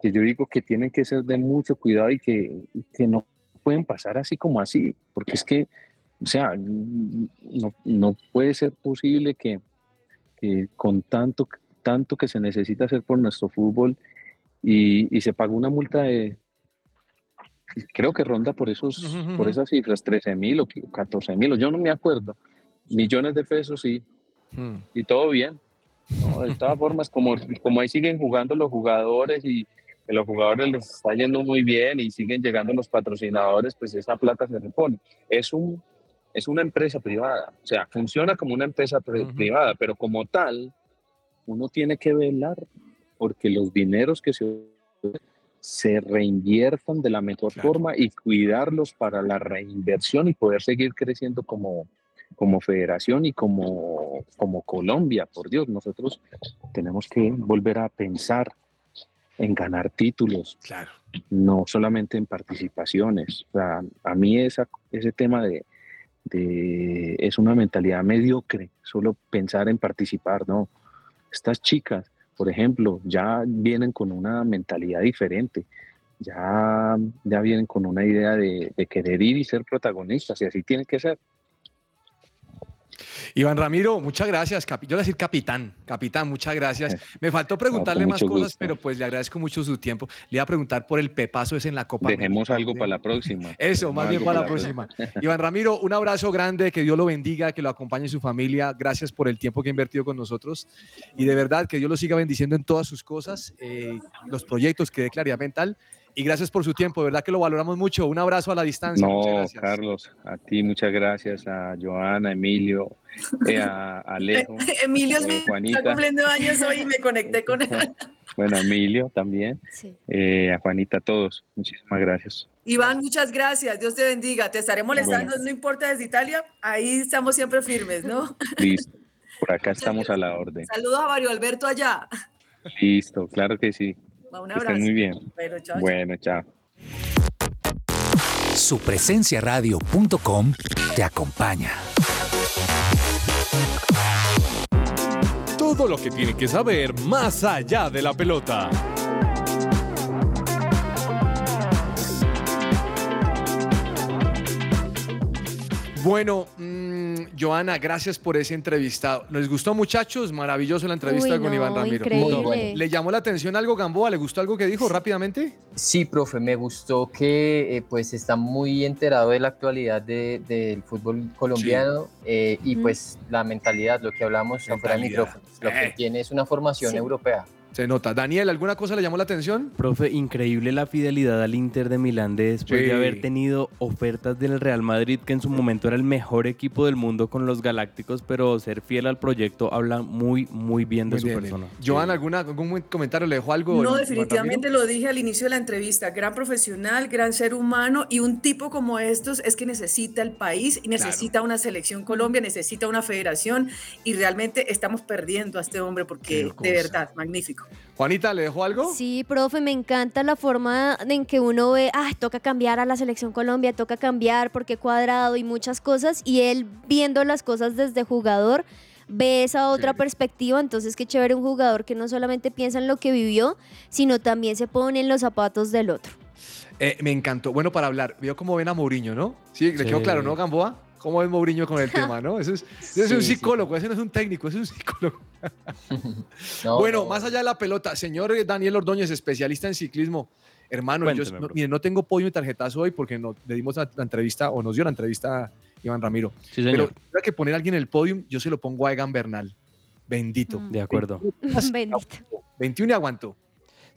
que yo digo que tienen que ser de mucho cuidado y que, que no pueden pasar así como así, porque es que, o sea, no, no puede ser posible que, que, con tanto, tanto que se necesita hacer por nuestro fútbol y, y se paga una multa de, creo que ronda por, esos, uh -huh. por esas cifras, 13 mil o 14 mil, yo no me acuerdo, millones de pesos y, -huh. y todo bien. No, de todas formas, como, como ahí siguen jugando los jugadores y, que los jugadores les está yendo muy bien y siguen llegando los patrocinadores, pues esa plata se repone. Es, un, es una empresa privada, o sea, funciona como una empresa uh -huh. privada, pero como tal, uno tiene que velar porque los dineros que se, se reinviertan de la mejor claro. forma y cuidarlos para la reinversión y poder seguir creciendo como, como federación y como, como Colombia, por Dios, nosotros tenemos que volver a pensar en ganar títulos, Claro. no solamente en participaciones. O sea, a mí esa, ese tema de, de- es una mentalidad mediocre, solo pensar en participar, no. Estas chicas, por ejemplo, ya vienen con una mentalidad diferente, ya, ya vienen con una idea de, querer ir y ser protagonistas, y así tiene que ser. Iván Ramiro, muchas gracias. Yo voy a decir capitán, capitán, muchas gracias. Me faltó preguntarle más cosas, gusto. pero pues le agradezco mucho su tiempo. Le iba a preguntar por el pepazo ese en la Copa Dejemos América. algo para la próxima. Eso, más bien para la próxima. Iván Ramiro, un abrazo grande, que Dios lo bendiga, que lo acompañe su familia. Gracias por el tiempo que ha invertido con nosotros. Y de verdad, que Dios lo siga bendiciendo en todas sus cosas, eh, los proyectos que dé Claridad Mental. Y gracias por su tiempo, de verdad que lo valoramos mucho. Un abrazo a la distancia. muchas No, gracias. Carlos, a ti muchas gracias, a Joana, Emilio, eh, a Alejo, Emilio es eh, mi- está Juanita, cumpliendo años hoy y me conecté con él. bueno, a Emilio también, Sí. eh, a Juanita, a todos. Muchísimas gracias. Iván, muchas gracias. Dios te bendiga. Te estaré molestando, Bueno. no importa desde Italia. Ahí estamos siempre firmes, ¿no? Listo. Por acá estamos a la orden. Saludos a Mario Alberto allá. Listo, claro que sí. Un abrazo. estén muy bien. Bueno, chao, chao. Bueno, chao. Supresenciaradio.com te acompaña. Todo lo que tiene que saber más allá de la pelota. Bueno, Joana, gracias por ese entrevistado. ¿Les gustó, muchachos? Maravilloso la entrevista Uy, con Iván Ramiro. increíble. Muy bueno. ¿Le llamó la atención algo Gamboa? ¿Le gustó algo que dijo rápidamente? Sí, profe, me gustó que eh, pues está muy enterado de la actualidad de- del fútbol colombiano eh, y pues la mentalidad, lo que hablamos afuera de Mentalidad. micrófonos, lo Eh. que tiene es una formación Sí. europea. Se nota. Daniel, ¿alguna cosa le llamó la atención? Profe, increíble la fidelidad al Inter de Milán de después Sí. de haber tenido ofertas del Real Madrid, que en su momento era el mejor equipo del mundo con los Galácticos, pero ser fiel al proyecto habla muy, muy bien de Muy su bien, persona. Joana, ¿alguna, ¿algún comentario le dejó algo? No, definitivamente lo dije al inicio de la entrevista, gran profesional, gran ser humano y un tipo como estos es que necesita el país y necesita una selección Colombia, necesita una federación y realmente estamos perdiendo a este hombre porque de verdad, magnífico. Juanita, ¿le dejó algo? Sí, profe, me encanta la forma en que uno ve, ah, toca cambiar a la selección Colombia, toca cambiar porque cuadrado y muchas cosas, y él viendo las cosas desde jugador ve esa otra Sí. perspectiva, entonces qué chévere un jugador que no solamente piensa en lo que vivió, sino también se pone en los zapatos del otro. Eh, me encantó. Bueno, para hablar, vio cómo ven a Mourinho, ¿no? Sí, le quedó claro, ¿no, Gamboa? ¿Cómo ves Mourinho con el tema, no? Ese es, ese es un sí. psicólogo, ese no es un técnico, ese es un psicólogo. No, bueno, no, más allá de la pelota, señor Daniel Ordóñez, especialista en ciclismo. Hermano, yo, no- bro. mire, no tengo podio y tarjetazo hoy porque no, le dimos la, la entrevista o nos dio la entrevista a Iván Ramiro. Sí, Pero señor. si tuviera que poner a alguien en el podium, yo se lo pongo a Egan Bernal. Bendito. Mm. De acuerdo. Bendito. 21 y aguantó.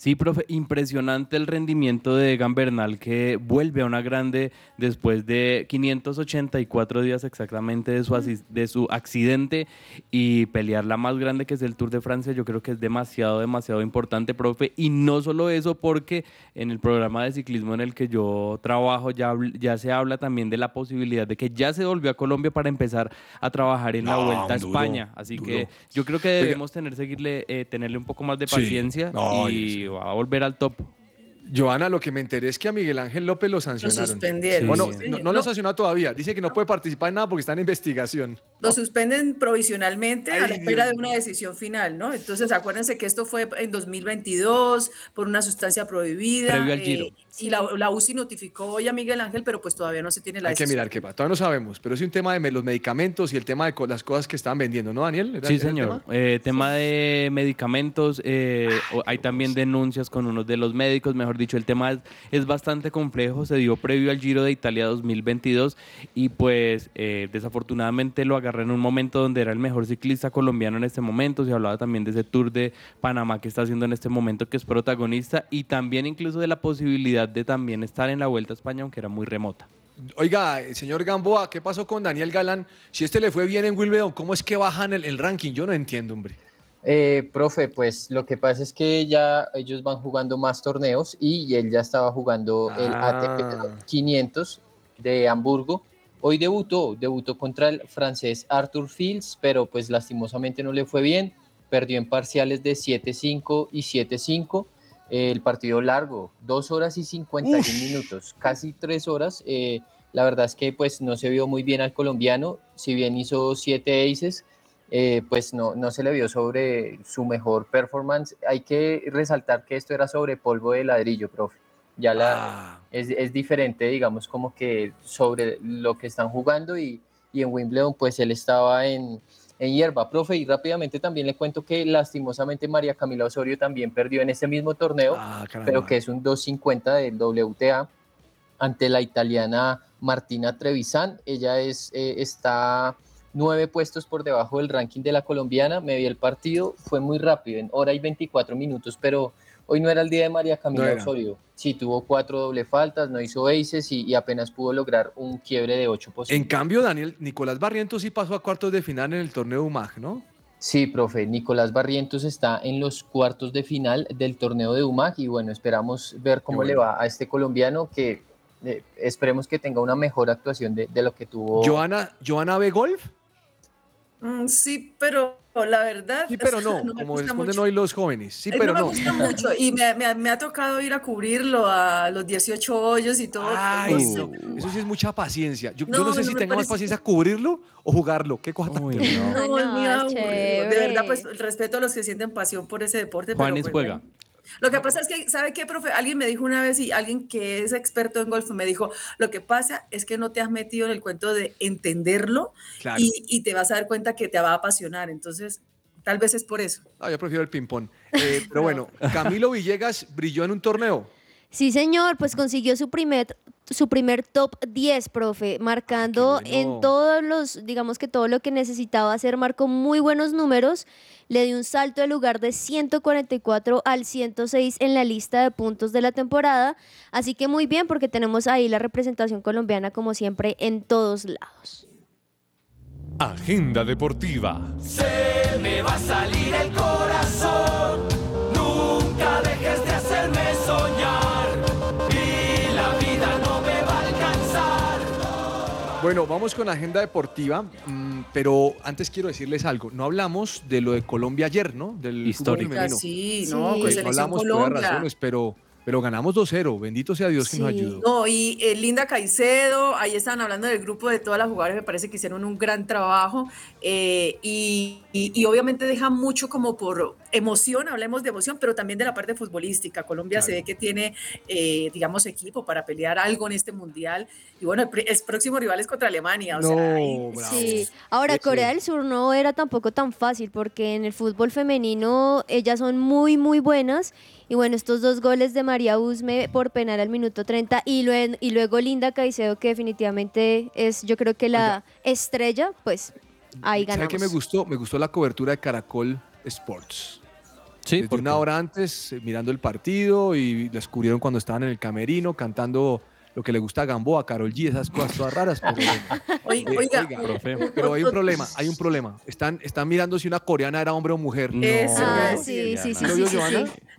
Sí, profe, impresionante el rendimiento de Egan Bernal que vuelve a una grande después de 584 días exactamente de su, de su accidente y pelear la más grande que es el Tour de Francia, yo creo que es demasiado, demasiado importante, profe. Y no solo eso, porque en el programa de ciclismo en el que yo trabajo ya, ya se habla también de la posibilidad de que ya se volvió a Colombia para empezar a trabajar en la Vuelta a España. Así duro. que yo creo que debemos tener, seguirle, eh, tenerle un poco más de Sí. paciencia No, y va a volver al top. Joana, lo que me enteré es que a Miguel Ángel López lo Lo sancionaron. suspendieron. Bueno, Sí. no, no lo sancionó todavía. Dice que no puede participar en nada porque está en investigación. Lo suspenden provisionalmente a la espera Dios de una decisión final, ¿no? Entonces, acuérdense que esto fue en 2022 por una sustancia prohibida. Previo al Giro. Y la, la UCI notificó hoy a Miguel Ángel, pero pues todavía no se tiene la Hay que mirar qué pasa. Todavía no sabemos, pero es un tema de los medicamentos y el tema de co- las cosas que estaban vendiendo, ¿no, Daniel? ¿Era- Sí, era señor. tema? Eh, tema de medicamentos, eh, hay también denuncias con unos de los médicos, mejor dicho, el tema es, es bastante complejo, se dio previo al Giro de Italia 2022 y pues eh, desafortunadamente lo agarré en un momento donde era el mejor ciclista colombiano en este momento, se hablaba también de ese Tour de Panamá que está haciendo en este momento que es protagonista y también incluso de la posibilidad de también estar en la Vuelta a España, aunque era muy remota. Oiga, señor Gamboa, ¿qué pasó con Daniel Galán? Si este le fue bien en Wimbledon, ¿cómo es que bajan el, el ranking? Yo no entiendo, hombre. Eh, profe, pues lo que pasa es que ya ellos van jugando más torneos y él ya estaba jugando el ATP Ah. 500 de Hamburgo. Hoy debutó, debutó contra el francés Arthur Fields, pero pues lastimosamente no le fue bien. Perdió en parciales de 7-5 y 7-5. El partido largo, dos horas y 51 Uf. minutos, casi tres horas. eh, la verdad es que pues no se vio muy bien al colombiano, si bien hizo siete aces, eh, pues no, no se le vio sobre su mejor performance. Hay que resaltar que esto era sobre polvo de ladrillo, profe. Ya la, Ah, es, es diferente, digamos, como que sobre lo que están jugando y, y en Wimbledon, pues él estaba en, en hierba, profe, y rápidamente también le cuento que lastimosamente María Camila Osorio también perdió en ese mismo torneo, ah, pero que es un 250 del WTA ante la italiana Martina Trevisan. Ella es, eh, está nueve puestos por debajo del ranking de la colombiana. Me vi el partido, fue muy rápido, en hora y 24 minutos, pero hoy no era el día de María Camila No. Osorio. Sí, tuvo cuatro doble faltas, no hizo aces y, y apenas pudo lograr un quiebre de ocho En posibles. cambio, Daniel, Nicolás Barrientos sí pasó a cuartos de final en el torneo UMAG, ¿no? Sí, profe, Nicolás Barrientos está en los cuartos de final del torneo de UMAG y bueno, esperamos ver cómo le va a este colombiano que eh, esperemos que tenga una mejor actuación de, de lo que tuvo. Joana, Joana ve golf. Mm, sí, pero la verdad. Sí, pero no, me como gusta responden mucho. hoy los jóvenes. Sí, Eh, pero no me no. gusta mucho y me, me ha- me ha tocado ir a cubrirlo a los 18 hoyos y todo. Ay, no, eso sí es mucha paciencia. Yo yo No, no, sé no si tengo más parece- paciencia cubrirlo o jugarlo. ¿Qué cosa tan Uy, no. No, No. De verdad, pues respeto a los que sienten pasión por ese deporte. Juanis pero pues, juega. Lo que pasa es que, ¿sabe qué, profe? Alguien me dijo una vez y alguien que es experto en golf me dijo, lo que pasa es que no te has metido en el cuento de entenderlo Claro. y, y te vas a dar cuenta que te va a apasionar. Entonces, tal vez es por eso. Ah, yo prefiero el ping-pong. Eh, pero bueno, Camilo Villegas brilló en un torneo. Sí, señor, pues consiguió su primer, su primer top 10, profe, marcando bueno. en todos los, digamos que todo lo que necesitaba hacer, marcó muy buenos números, le dio un salto de lugar de 144 al 106 en la lista de puntos de la temporada, así que muy bien porque tenemos ahí la representación colombiana como siempre en todos lados. Agenda deportiva. Se me va a salir el corazón. Bueno, vamos con agenda deportiva, mm, pero antes quiero decirles algo. No hablamos de lo de Colombia ayer, ¿no? Del Histórico. femenino. Sí, Sí. no, con no selección hablamos por varias razones, pero, pero ganamos 2-0. Bendito sea Dios que nos ayudó. No, y eh, Linda Caicedo, ahí estaban hablando del grupo de todas las jugadoras, me parece que hicieron un gran trabajo eh, y, y- y obviamente deja mucho como por emoción, hablemos de emoción, pero también de la parte futbolística. Colombia se Claro. ve que tiene, eh, digamos, equipo para pelear algo en este mundial y bueno, el, el próximo rival es contra Alemania. O sea, No, ahí- bravo. Sí, ahora Corea del Sur no era tampoco tan fácil porque en el fútbol femenino ellas son muy, muy buenas. Y bueno, estos dos goles de María Usme por penal al minuto 30 y, lue- y luego Linda Caicedo, que definitivamente es yo creo que la estrella, pues ahí ¿Sabe ganamos. qué me gustó? Me gustó la cobertura de Caracol Sports. Sí, una hora antes, eh, mirando el partido y las cubrieron cuando estaban en el camerino, cantando lo que le gusta a Gamboa, Carol G, esas cosas todas raras. Pero, bueno. Oiga, Eh, oiga, oiga, profe. pero hay un problema, hay un problema. Están, están mirando si una coreana era hombre o mujer. No, Eso, Ah, no, sí, sí, sí, ¿Lo sí, sí,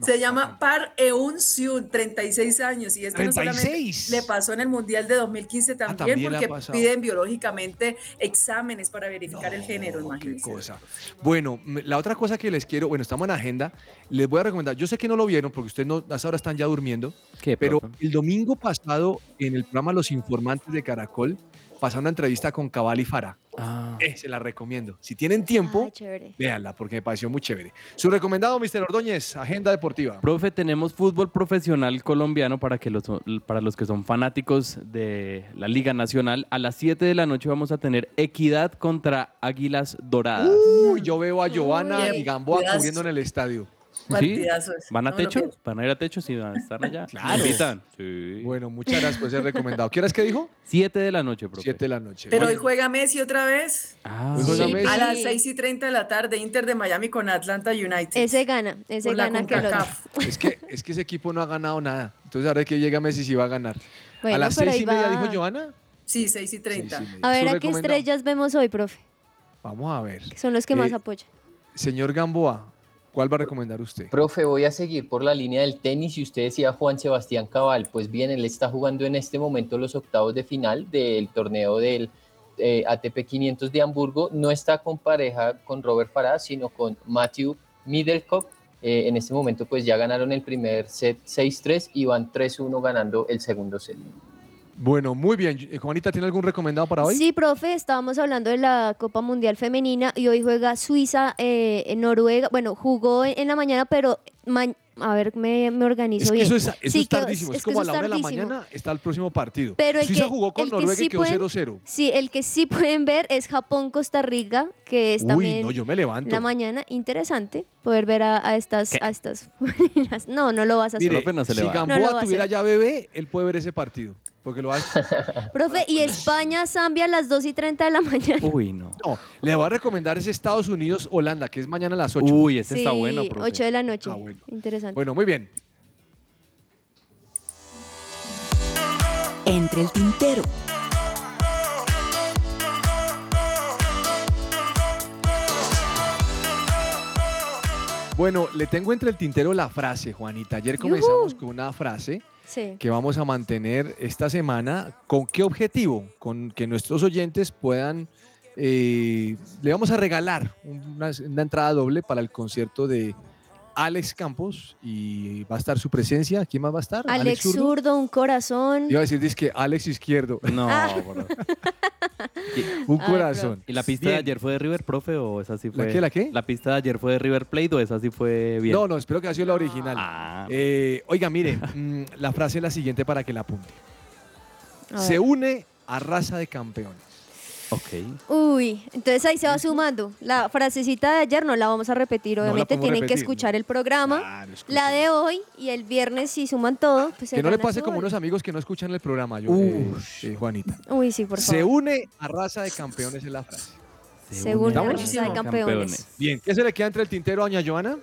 Se llama Par Eun Seun, 36 años, y es que no solamente 36. le pasó en el Mundial de 2015 también, también porque piden biológicamente exámenes para verificar el género, qué imagínense. cosa. Bueno, la otra cosa que les quiero, bueno, estamos en agenda, les voy a recomendar, yo sé que no lo vieron porque ustedes no, hasta ahora están ya durmiendo, ¿Qué, pero profe? el domingo pasado en el programa Los Informantes de Caracol pasaron una entrevista con Cabal y Farah. Ah, Eh, se la recomiendo. Si tienen tiempo, chévere. véanla porque me pareció muy chévere. Su recomendado, Mr. Ordóñez, agenda deportiva. Profe, tenemos fútbol profesional colombiano para, que los, para los que son fanáticos de la Liga Nacional. A las 7 de la noche vamos a tener Equidad contra Águilas Doradas. Uy, yo veo a Giovanna Uy, y Gamboa cubriendo en el estadio. Partidazo ese, ¿Van a no lo techo? ¿Van a ir a techo? Sí, van a estar allá. Claro. ¿Me invitan? Sí. Bueno, muchas gracias por ser recomendado. ¿Qué horas que dijo? 7 de la noche, profe. 7 de la noche. Pero hoy juega Messi otra vez. Ah, juega Sí. Messi. A las Sí. 6 y 30 de la tarde, Inter de Miami con Atlanta United. Ese gana, ese Por gana que. CONCACAF. Es que, es que ese equipo no ha ganado nada. Entonces ahora que llega Messi sí va a ganar. Bueno, a las seis y media va. dijo Joana. Sí, 6 y 30. Seis y media. A ver, ¿a qué estrellas vemos hoy, profe? Vamos a ver. Son los que más Eh, apoyan. Señor Gamboa, ¿cuál va a recomendar usted? Profe, voy a seguir por la línea del tenis y usted decía Juan Sebastián Cabal. Pues bien, él está jugando en este momento los octavos de final del torneo del eh, ATP 500 de Hamburgo. No está con pareja con Robert Farah, sino con Matthew Middlecoff. Eh, en este momento pues ya ganaron el primer set 6-3 y van 3-1 ganando el segundo set. Bueno, muy bien. Eh, Juanita, ¿tiene algún recomendado para hoy? Sí, profe, estábamos hablando de la Copa Mundial Femenina y hoy juega Suiza eh, en Noruega. Bueno, jugó en, la mañana, pero ma- a ver, me, me organizo Es que bien. eso es, eso Sí, es que- tardísimo. Es, es que como a la hora de la mañana está el próximo partido. Pero el Suiza que- jugó con el que Noruega y sí quedó pueden- 0-0. Sí, el que sí pueden ver es Japón-Costa Rica, que es Uy, también no, yo me levanto. la mañana. Interesante poder ver a, a estas, a estas femeninas. No, no lo vas a hacer. Mire, no se si. Gamboa No tuviera ya bebé, él puede ver ese partido. Porque lo hace. Profe, y España-Zambia a las 2 y 30 de la mañana. Uy, no. No, le voy a recomendar ese Estados Unidos-Holanda, que es mañana a las 8. Uy, ese está Sí, bueno, profe. 8 de la noche. Ah, bueno. Interesante. Bueno, muy bien. Entre el tintero. Bueno, le tengo entre el tintero la frase, Juanita. Ayer comenzamos con una frase Sí. que vamos a mantener esta semana. ¿Con qué objetivo? Con que nuestros oyentes puedan... eh, le vamos a regalar una, una entrada doble para el concierto de Alex Campos y va a estar su presencia. ¿Quién más va a estar? Alex Zurdo. Zurdo, un corazón. Iba a decir, dice que Alex Izquierdo. No, Ah. bro. Un Ay, corazón. ¿Y la pista de ayer fue de River, profe, o esa sí ¿La fue? qué, la qué? ¿La pista de ayer fue de River Plate o esa sí fue bien? No, no, espero que haya sido la original. Ah, Eh, oiga, mire, mm, la frase es la siguiente para que la apunte. Se une a raza de campeones. Ok. Uy, entonces ahí se va sumando. La frasecita de ayer no la vamos a repetir, No la obviamente tienen que escuchar no. el programa. Claro. La de hoy y el viernes si suman todo, pues se Que no le pase como unos amigos que no escuchan el programa, yo, eh, eh, Juanita. Uy, sí, por Se favor. une a raza de campeones es la frase. Se une a a raza de campeones. Bien, ¿qué se le queda entre el tintero a doña Joana?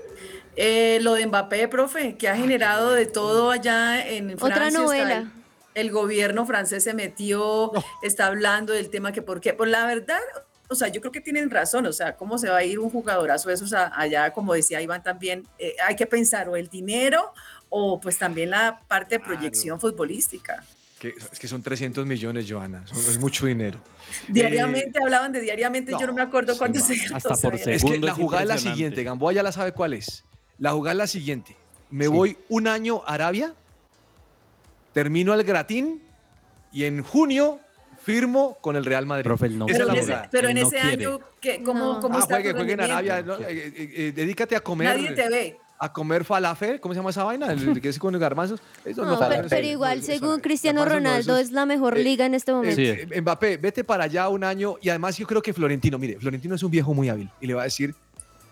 Eh, lo de Mbappé, profe, que ha generado de todo allá en Francia. Otra está novela. El, gobierno francés se metió, está hablando del tema que por qué. Pues la verdad, o sea, yo creo que tienen razón. O sea, ¿cómo se va a ir un jugadorazo de esos a- allá? Como decía Iván también, eh, hay que pensar o el dinero o pues también la parte de proyección futbolística. Que, es que son 300 millones, Joana. son- es mucho dinero. Diariamente hablaban de diariamente, yo no me acuerdo cuánto se hasta por gastó, Es que Segundo la jugada es la siguiente. Gamboa ya la sabe cuál es. La jugada es la siguiente. Me Sí. voy un año a Arabia, termino el gratín y en junio firmo con el Real Madrid. Profe, no Pero es en ese, jugada. pero en Él no ese quiere. año, ¿qué, ¿cómo, No. cómo Ah, está juegue, en? Arabia. ¿no? Eh, eh, eh, dedícate a comer. Nadie te ve. A comer falafel, ¿cómo se llama esa vaina? El que es con garbanzos. Eso No, está- pero, pero igual, según Cristiano Ronaldo, es la mejor eh, liga en este momento. Eh, eh, Mbappé, vete para allá un año y además yo creo que Florentino, mire, Florentino es un viejo muy hábil y le va a decir,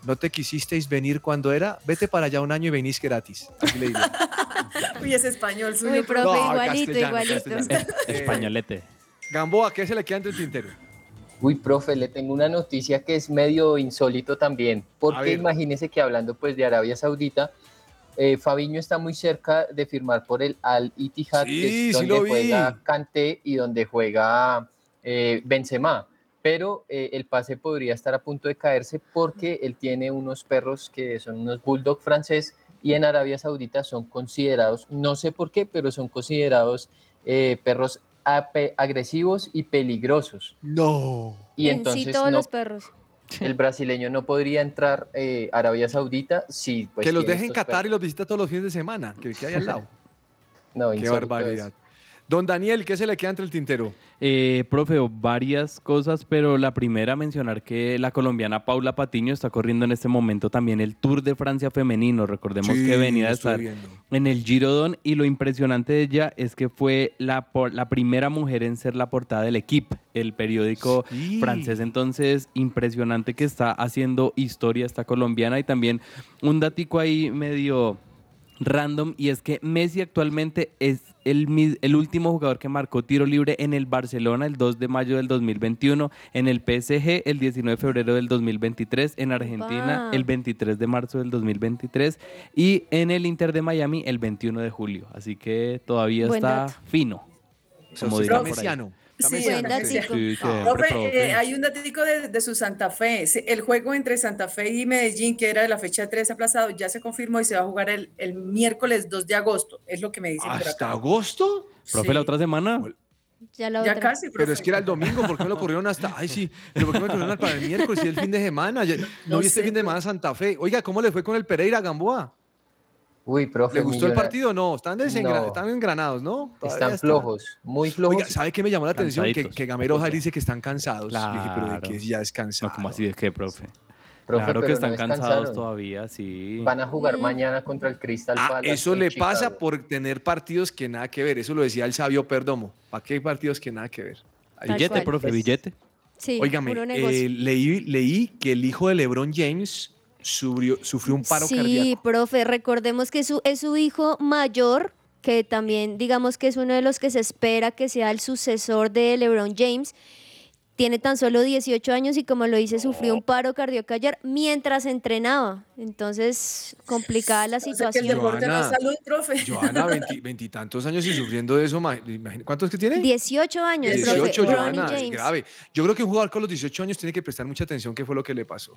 no te quisisteis venir cuando era, vete para allá un año y venís gratis. Así le digo. Uy, es español suyo. Uy, profe, No, igualito, igualito. castellano. Eh, Españolete. Gamboa, ¿qué se le queda entre el tintero? Uy, profe, le tengo una noticia que es medio insólito también, porque imagínese que hablando pues de Arabia Saudita, eh, Fabiño está muy cerca de firmar por el Al Ittihad, Sí, que es donde juega Kanté y donde juega eh, Benzema, pero eh, el pase podría estar a punto de caerse porque él tiene unos perros que son unos bulldog francés y en Arabia Saudita son considerados, no sé por qué, pero son considerados eh, perros agresivos y peligrosos. No. Y En sí, entonces todos no, los perros. el brasileño no podría entrar eh, a Arabia Saudita si pues, que los dejen estos Qatar y los visita todos los fines de semana, que que hay al lado. No, Qué barbaridad. Don Daniel, ¿qué se le queda entre el tintero? Eh, profe, varias cosas, pero la primera mencionar que la colombiana Paula Patiño está corriendo en este momento también el Tour de Francia femenino. Recordemos Sí, que venía estoy estar viendo. en el Girodón y lo impresionante de ella es que fue la, por- la primera mujer en ser la portada del Equipe, el periódico Sí. francés. Entonces, impresionante que está haciendo historia esta colombiana y también un datico ahí medio random y es que Messi actualmente es el, último jugador que marcó tiro libre en el Barcelona el 2 de mayo del 2021, en el PSG el 19 de febrero del 2023, en Argentina el 23 de marzo del 2023 y en el Inter de Miami el 21 de julio. Así que todavía Buen está dato. fino. O sea, Sí. Buen datico. Profe, eh, hay un datico de, de su Santa Fe. El juego entre Santa Fe y Medellín, que era de la fecha 3 aplazado, ya se confirmó y se va a jugar el, el miércoles 2 de agosto. Es lo que me dicen por ¿Hasta acá. agosto? Profe, Sí. la otra semana. Ya la Ya otra. casi, Pero es que era el domingo, ¿por qué me lo corrieron hasta? Ay, sí, pero ¿por qué me lo corrieron para el miércoles y el fin de semana? Ya- No, No vi este fin de semana Santa Fe. Oiga, ¿cómo le fue con el Pereira Gamboa? Uy, profe. ¿Le gustó el partido o no? Están, desengra- No. están engranados, ¿no? Todavía Están están- flojos, muy flojos. Oiga, ¿sabe qué me llamó la atención? Que, que Gamero dice que están cansados. Yo dije, pero de Claro. que ya es cansado. No, como así de qué, profe? Profe, claro que están no cansados todavía, sí. Van a jugar Mm. mañana contra el Crystal Ah, Palace. eso le Chicago. pasa por tener partidos que nada que ver. Eso lo decía el sabio Perdomo. ¿Para qué hay partidos que nada que ver? Billete, cual. profe, Pues, billete. Sí, Óigame, eh, leí, leí que el hijo de LeBron James sufrió, sufrió un paro sí, cardíaco. profe, recordemos que su, es su hijo mayor, que también digamos que es uno de los que se espera que sea el sucesor de LeBron James. Tiene tan solo 18 años y como lo dice, sufrió un paro cardíaco ayer mientras entrenaba. Entonces, complicada la O sea, que el situación. deporte no es Joana, salud, profe. Joana, veinti- veintitantos años y sufriendo de eso. ¿Cuántos que tiene? 18 años, 18, profe. Joana, es grave. Yo creo que un jugador con los 18 años tiene que prestar mucha atención qué fue lo que le pasó.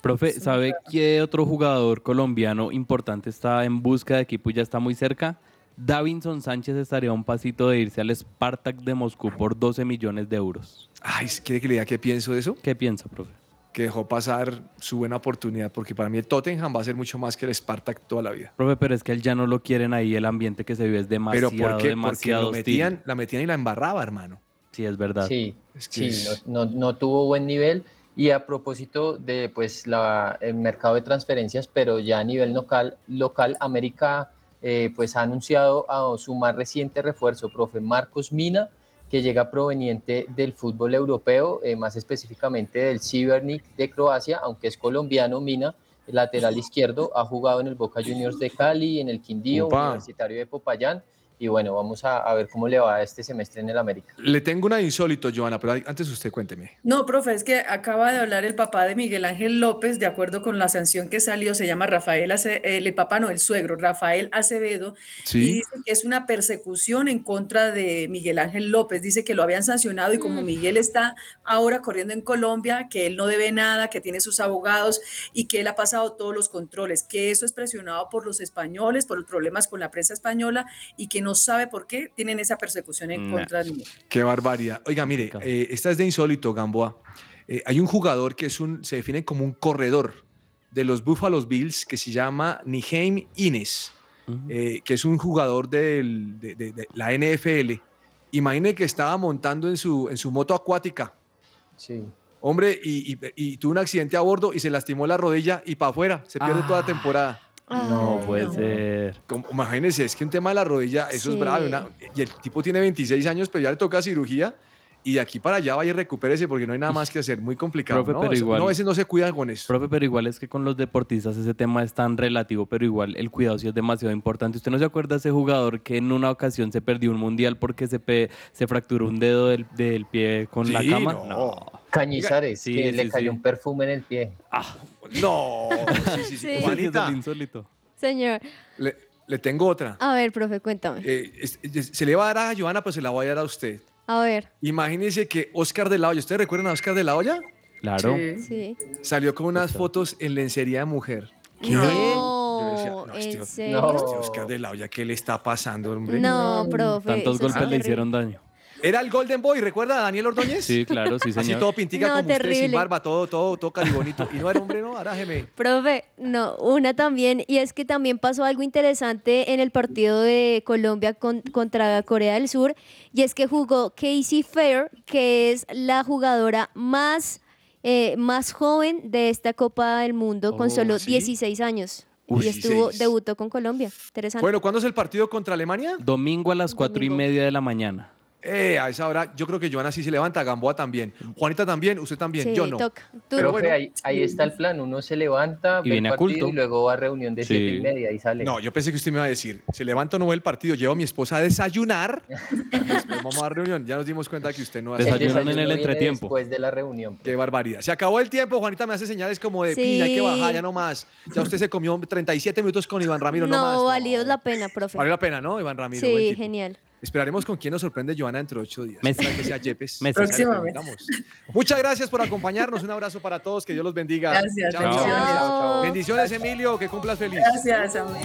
Profe, ¿sabe qué otro jugador colombiano importante está en busca de equipo y ya está muy cerca? Davinson Sánchez estaría a un pasito de irse al Spartak de Moscú por 12 millones de euros. Ay, ¿quiere que le diga qué pienso de eso? ¿Qué piensa, profe? Que dejó pasar su buena oportunidad, porque para mí el Tottenham va a ser mucho más que el Spartak toda la vida. Profe, pero es que él ya no lo quieren ahí, el ambiente que se vive es Pero demasiado, ¿por qué? Porque demasiado lo hostil. metían, la metían y la embarraba, hermano. Sí, es verdad. Sí, Es que sí, es- no, no- no tuvo buen nivel. Y a propósito de pues la, el mercado de transferencias, pero ya a nivel local, local América eh, pues ha anunciado a su más reciente refuerzo, profe Marcos Mina, que llega proveniente del fútbol europeo, eh, más específicamente del Cibernik de Croacia, aunque es colombiano Mina, el lateral izquierdo, ha jugado en el Boca Juniors de Cali, en el Quindío, Upa. Universitario de Popayán, y bueno, vamos a, a ver cómo le va este semestre en el América. Le tengo una insólito, Joana, pero antes usted cuénteme. No, profe, es que acaba de hablar el papá de Miguel Ángel López, de acuerdo con la sanción que salió, se llama Rafael, Ace- el papá no, el suegro, Rafael Acevedo, y dice que es una persecución en contra de Miguel Ángel López. Dice que lo habían sancionado y como Miguel está ahora corriendo en Colombia, que él no debe nada, que tiene sus abogados y que él ha pasado todos los controles, que eso es presionado por los españoles, por los problemas con la prensa española y que no sabe por qué tienen esa persecución en Nah. contra de Miguel. Qué barbaridad. Oiga, mire, eh, esta es de insólito, Gamboa. Eh, hay un jugador que es un, se define como un corredor de los Buffalo Bills que se llama Niheim Ines, Ujú. eh, que es un jugador del- de, de- de la NFL. Imagine que estaba montando en su, en su moto acuática, Sí. hombre, y, y- y tuvo un accidente a bordo y se lastimó la rodilla y para afuera, se pierde toda la Ah. No Ay, puede no. ser. Como- imagínense, es que un tema de la rodilla, eso es Sí. bravo. una- y el tipo tiene 26 años, pero ya le toca cirugía. Y de aquí para allá vaya y recupérese porque no hay nada más que hacer. Muy complicado. Profe, ¿no? pero igual- no, a veces no se cuidan con eso. Profe, pero igual es que con los deportistas ese tema es tan relativo, pero igual el cuidado sí es demasiado importante. ¿Usted no se acuerda de ese jugador que en una ocasión se perdió un mundial porque se, pe- se fracturó un dedo del, del pie con la cama? no. Cañizares, Sí, que sí, le cayó sí. un perfume en el pie. No, sí, sí, sí. Juanita, insólito. Señor, le, le tengo otra. a ver, profe, cuéntame. Eh, es- es- se le va a dar a Joana, pues se la voy a dar a usted. A ver, Imagínense que Oscar de la Hoya, ¿ustedes recuerdan a Oscar de la Hoya? Claro. Sí. sí. Salió con unas fotos en lencería de mujer. No, decía, no, ¿en este- serio? No. Este Oscar de la Hoya, ¿qué le está pasando, hombre? No, profe. Tantos golpes le hicieron daño. Era el Golden Boy, ¿recuerda a Daniel Ordóñez? Sí, claro, sí, Así señor. todo pintica No, como usted, sin terrible. barba, todo, todo, todo caribonito. Y no era hombre, no, arájeme. Profe, no, una también, y es que también pasó algo interesante en el partido de Colombia con- contra Corea del Sur, y es que jugó Casey Fair, que es la jugadora más, eh, más joven de esta Copa del Mundo, con Oh, solo ¿sí? 16 años. Uy, y estuvo, 16. debutó con Colombia. Interesante. Bueno, ¿cuándo es el partido contra Alemania? Domingo a las cuatro y media de la mañana. Eh, a esa hora yo creo que Joana sí se levanta, Gamboa también. Juanita también, usted también, sí, yo no. toca. Tú- Profe, bueno. ahí, ahí está el plan. Uno se levanta, Y ve viene el a partido culto. y luego va a reunión de Sí. siete y media y sale. No, yo pensé que usted me iba a decir, se levanta o no ve el partido, llevo a mi esposa a desayunar, después vamos a reunión. Ya nos dimos cuenta que usted no hace Desayunan en el entretiempo. Después de la reunión. Qué barbaridad. Se acabó el tiempo, Juanita me hace señales como de pina, hay que Sí. bajar, ya no más. Ya usted se comió 37 minutos con Iván Ramiro, no, no, más. valió la pena, profe. Valió la pena, ¿no, Iván Ramiro? Sí, genial. Esperaremos con quién nos sorprende Joana dentro ocho días. Mes. Que sea Yepes. Muchas gracias por acompañarnos. Un abrazo para todos. Que Dios los bendiga. Gracias. Chao, bendiciones. Emilio. Que cumplas feliz. Gracias, amén.